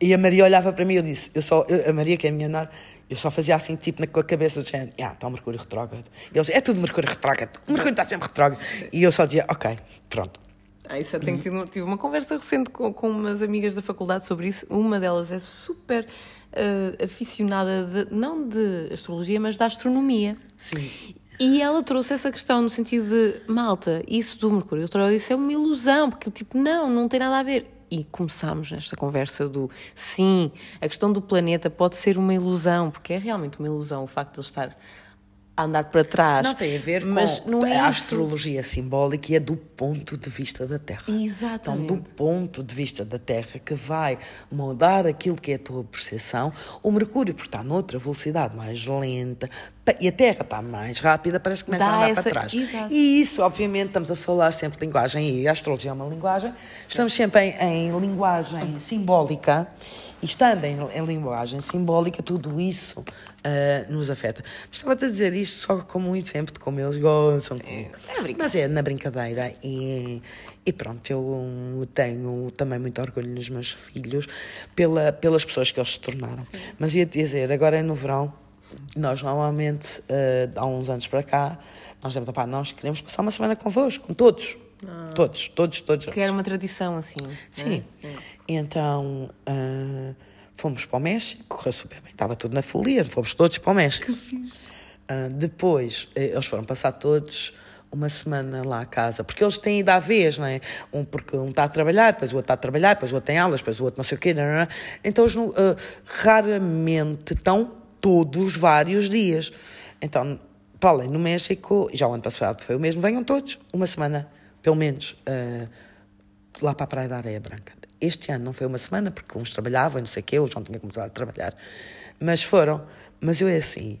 e a Maria olhava para mim e eu disse, eu só, eu- a Maria que é a minha nora, eu só fazia assim, tipo, na, com a cabeça do género, ah, está o Mercúrio retrógrado. E eles, é tudo Mercúrio retrógrado, o Mercúrio está sempre retrógrado. E eu só dizia, ok, pronto. Ah, isso eu tenho tido, tive uma conversa recente com, com umas amigas da faculdade sobre isso. Uma delas é super eh, aficionada, de, não de astrologia, mas da astronomia. Sim. E ela trouxe essa questão no sentido de, malta, isso do Mercúrio retrógrado, isso é uma ilusão, porque tipo, não, não tem nada a ver. E começámos nesta conversa do, sim, a questão do planeta pode ser uma ilusão, porque é realmente uma ilusão o facto de ele estar a andar para trás. Não tem a ver mas com não é a isso. astrologia simbólica e é do ponto de vista da Terra. Exatamente. Então, do ponto de vista da Terra, que vai mudar aquilo que é a tua percepção, o Mercúrio, porque está noutra velocidade mais lenta, e a Terra está mais rápida, parece que começa Dá a andar essa- para trás. Exato. E isso, obviamente, estamos a falar sempre de linguagem, e a astrologia é uma linguagem, estamos sempre em, em linguagem simbólica, estando em, em linguagem simbólica, tudo isso ah, nos afeta. Mas Estava-te a dizer isto só como um exemplo de como eles gostam. é na brincadeira. Mas é na brincadeira e, e pronto, eu tenho também muito orgulho nos meus filhos pela, pelas pessoas que eles se tornaram. Mas ia-te dizer, agora é no verão, nós normalmente, ah, há uns anos para cá, nós dizemos, "Opá, nós queremos passar uma semana convosco, com todos. Todos, todos, todos. Que era uma tradição assim. Sim. né? Então ah, fomos para o México, correu super bem, estava tudo na folia, fomos todos para o México. Ah, depois eh, eles foram passar todos uma semana lá à casa, porque eles têm ido à vez, não é? Um, porque um está a trabalhar, depois o outro está a trabalhar, depois o outro tem aulas, depois o outro não sei o quê, não, não, não. então eles ah, raramente estão todos vários dias. Então, para além no México, já o ano passado foi o mesmo, venham todos uma semana, pelo menos, ah, lá para a Praia da Areia Branca. Este ano não foi uma semana, porque uns trabalhavam e não sei o quê, o João tinha começado a trabalhar, mas foram. Mas eu é assim,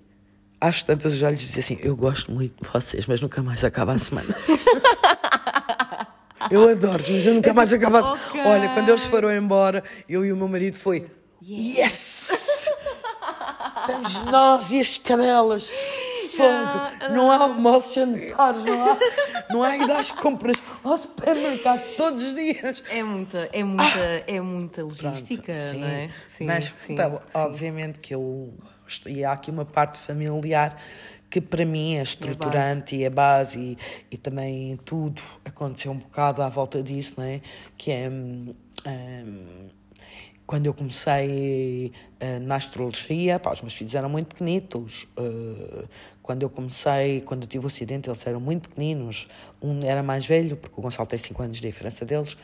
às tantas eu já lhes dizia assim, eu gosto muito de vocês, mas nunca mais acaba a semana. <laughs> eu adoro-vos, mas eu nunca mais acabo a semana. Ok. Olha, quando eles foram embora, eu e o meu marido foi, yes! Estamos nós e as cadelas. Fogo. Não há almoços, jantares, não há, não há ida às compras ao supermercado todos os dias. É muita, é muita, é muita logística, Ah! Pronto, não é? Sim, Mas, sim, então, sim. obviamente que eu gosto, e há aqui uma parte familiar que para mim é estruturante e é base, e, e também tudo aconteceu um bocado à volta disso, não é? Que é. hum, hum, quando eu comecei eh, na astrologia, pá, os meus filhos eram muito pequenitos. Eh, quando eu comecei, quando eu tive o acidente, eles eram muito pequeninos. Um era mais velho, porque o Gonçalo tem 5 anos de diferença deles,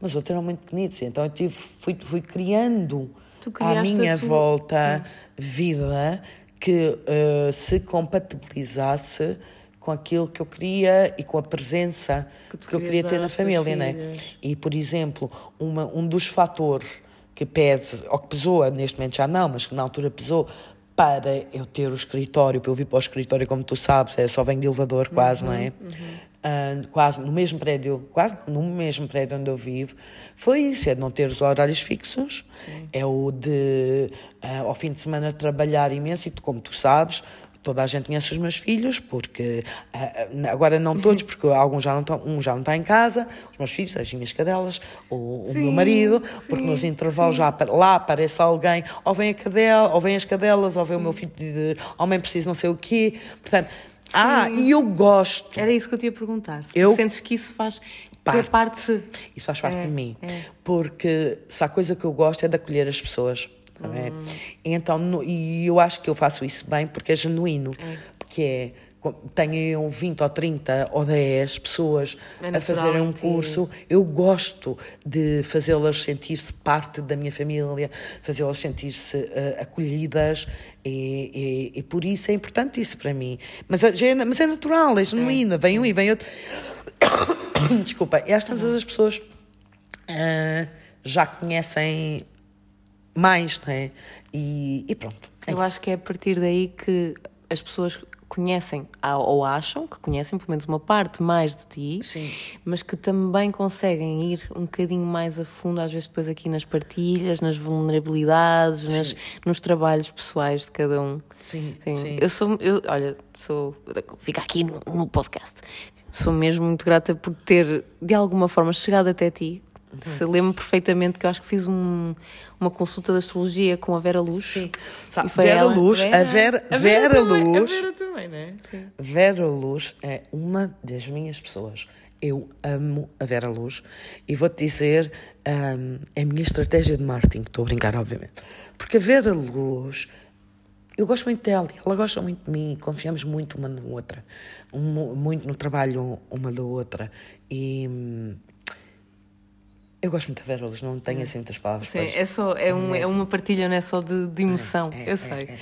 mas outros eram muito pequenitos. Então eu tive, fui, fui criando Tu à minha tua- volta vida que eh, se compatibilizasse com aquilo que eu queria e com a presença Que que, tu eu queria ter na família, né? E, por exemplo, uma, um dos fatores que pede, ou que pesou, neste momento já não, mas que na altura pesou, para eu ter o escritório, para eu vir para o escritório, como tu sabes, é só vem de elevador quase, não é? Ah, quase no mesmo prédio, quase no mesmo prédio onde eu vivo, foi isso, é de não ter os horários fixos, é o de ah, ao fim de semana trabalhar imenso e tu, como tu sabes, toda a gente conhece os meus filhos, porque ah, ah, agora não todos, porque alguns já não estão, um já não está em casa, os meus filhos, as minhas cadelas, o, o meu Sim, marido, porque sim, nos intervalos já apa- lá aparece alguém, ou vem a cadela, ou vem as cadelas, ou vem o meu filho de homem preciso não sei o quê. Portanto, ah, e eu gosto. Era isso que eu te ia perguntar. Se Eu- sentes que isso faz Parte. parte, parte Isso faz parte É, de mim. é. Porque se há coisa que eu gosto é de acolher as pessoas. Não é? Hum. Então, no- e eu acho que eu faço isso bem porque é genuíno. Porque é. Tenho 20 ou 30 ou 10 pessoas É a fazerem um curso. Eu gosto de fazê-las sentir-se parte da minha família, fazê-las sentir-se eh, acolhidas e, e- e por isso é importante isso para mim. Mas, é- é, mas é natural, é genuíno. Vem um e vem outro. <coughs> Desculpa, estas as pessoas ah, já conhecem mais, não é? E, e pronto. é Eu isso. acho que é a partir daí que as pessoas conhecem ou acham que conhecem pelo menos uma parte mais de ti, Sim. mas que também conseguem ir um bocadinho mais a fundo, às vezes depois aqui nas partilhas, nas vulnerabilidades, nas, nos trabalhos pessoais de cada um. Sim, sim. Eu sou, eu, olha, sou, fica aqui no, no podcast. Sou mesmo muito grata por ter, de alguma forma, chegado até ti. Se lembro perfeitamente que eu acho que fiz um- uma consulta de astrologia com a Vera Luz. Sim. Sabe, E foi Vera ela- Luz, a Vera, Vera, também, Luz, A Vera também, né? Sim. Vera Luz é uma das minhas pessoas. Eu amo a Vera Luz e vou-te dizer, hum, é a minha estratégia de marketing, estou a brincar, obviamente. Porque a Vera Luz, eu gosto muito dela ela gosta muito de mim, confiamos muito uma na outra, um- muito no trabalho uma da outra. E hum, eu gosto muito da Vera Luz, não tenho assim muitas palavras Sim, é só é, um, é uma partilha, não é só de, de emoção. É, é, eu sei. é,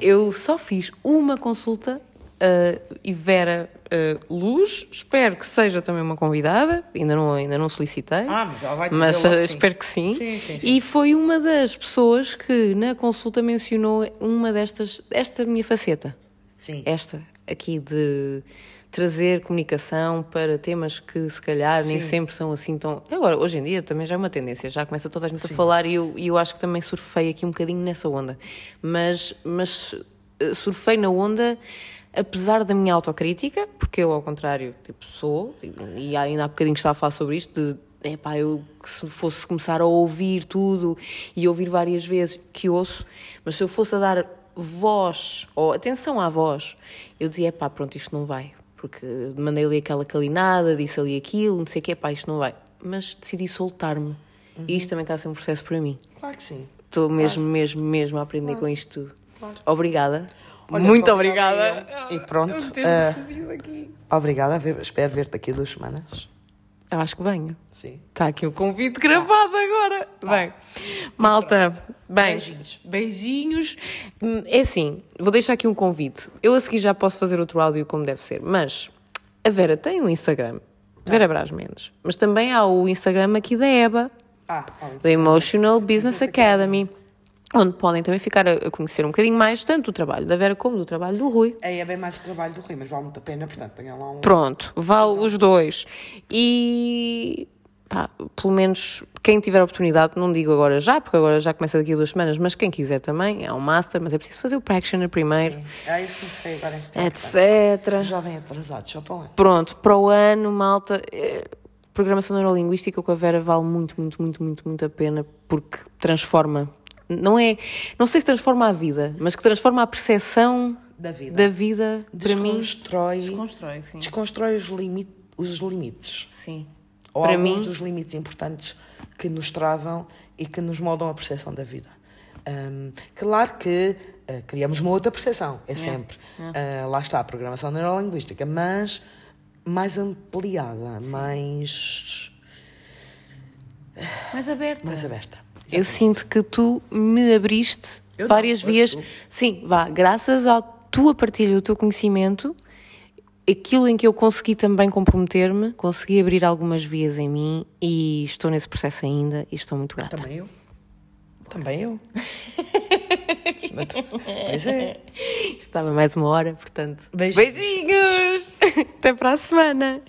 eu. Eu só fiz uma consulta uh, e Vera uh, Luz, espero que seja também uma convidada, ainda não, ainda não solicitei. Ah, mas ela vai mas logo uh, que sim. espero que sim. Sim, sim, sim. E foi uma das pessoas que na consulta mencionou uma destas, esta minha faceta. Sim. Esta aqui de trazer comunicação para temas que se calhar nem Sim. sempre são assim tão. Agora, hoje em dia também já é uma tendência, já começa toda a gente a falar e eu, eu acho que também surfei aqui um bocadinho nessa onda. Mas, mas eh, surfei na onda. Apesar da minha autocrítica, porque eu, ao contrário, tipo, sou, e ainda há bocadinho estava a falar sobre isto, de epá, eu se fosse começar a ouvir tudo e ouvir várias vezes, que ouço, mas se eu fosse a dar voz, ou atenção à voz, eu dizia, pá, pronto, isto não vai. Porque mandei ali aquela calinada, disse ali aquilo, não sei o que, pá, isto não vai. Mas decidi soltar-me. E isto também está a ser um processo para mim. Claro que sim. Estou mesmo, mesmo, mesmo a aprender com isto tudo. Claro. Obrigada. Olha, Muito obrigada obrigada. E pronto, aqui. Obrigada, espero ver-te daqui a duas semanas. Eu acho que venho. Sim. Está aqui o convite gravado agora. Bem, malta, bem, Beijinhos. beijinhos. Hum, É assim, vou deixar aqui um convite. Eu a seguir já posso fazer outro áudio como deve ser, mas a Vera tem um Instagram, Vera Brás Mendes, mas também há o Instagram aqui da EBA, Ah, da Emotional Business Academy, onde podem também ficar a conhecer um bocadinho mais tanto do trabalho da Vera como do trabalho do Rui. é bem mais o trabalho do Rui, mas vale muito a pena, portanto, ponha lá um. Pronto, vale os dois. E pá, pelo menos quem tiver a oportunidade, não digo agora já, porque agora já começa daqui a duas semanas, mas quem quiser também, é um master, mas é preciso fazer o practitioner primeiro, É isso que comecei agora em setembro. etc. Já vem atrasado, só para o ano. Pronto, para o ano, malta, eh, programação neurolinguística com a Vera vale muito, muito, muito, muito, muito a pena porque transforma. Não é, não sei se transforma a vida, mas que transforma a percepção Da vida. da vida para mim. Desconstrói, Desconstrói, sim. desconstrói os, limi- os limites. Sim. Ou para alguns mim, dos limites importantes que nos travam e que nos moldam a percepção da vida. Hum, claro que eh, criamos uma outra percepção, é sempre. Ah, lá está a programação neurolinguística, mas mais ampliada, mais, mais aberta. mais aberta. Eu sinto que tu me abriste Eu várias não, vias. Sim, vá, graças à tua partilha, do teu conhecimento, aquilo em que eu consegui também comprometer-me, consegui abrir algumas vias em mim e estou nesse processo ainda e estou muito grata. Também eu. Também eu. <laughs> pois é. Estava mais uma hora, portanto. Beijinhos. Beijinhos! <laughs> Até para a semana!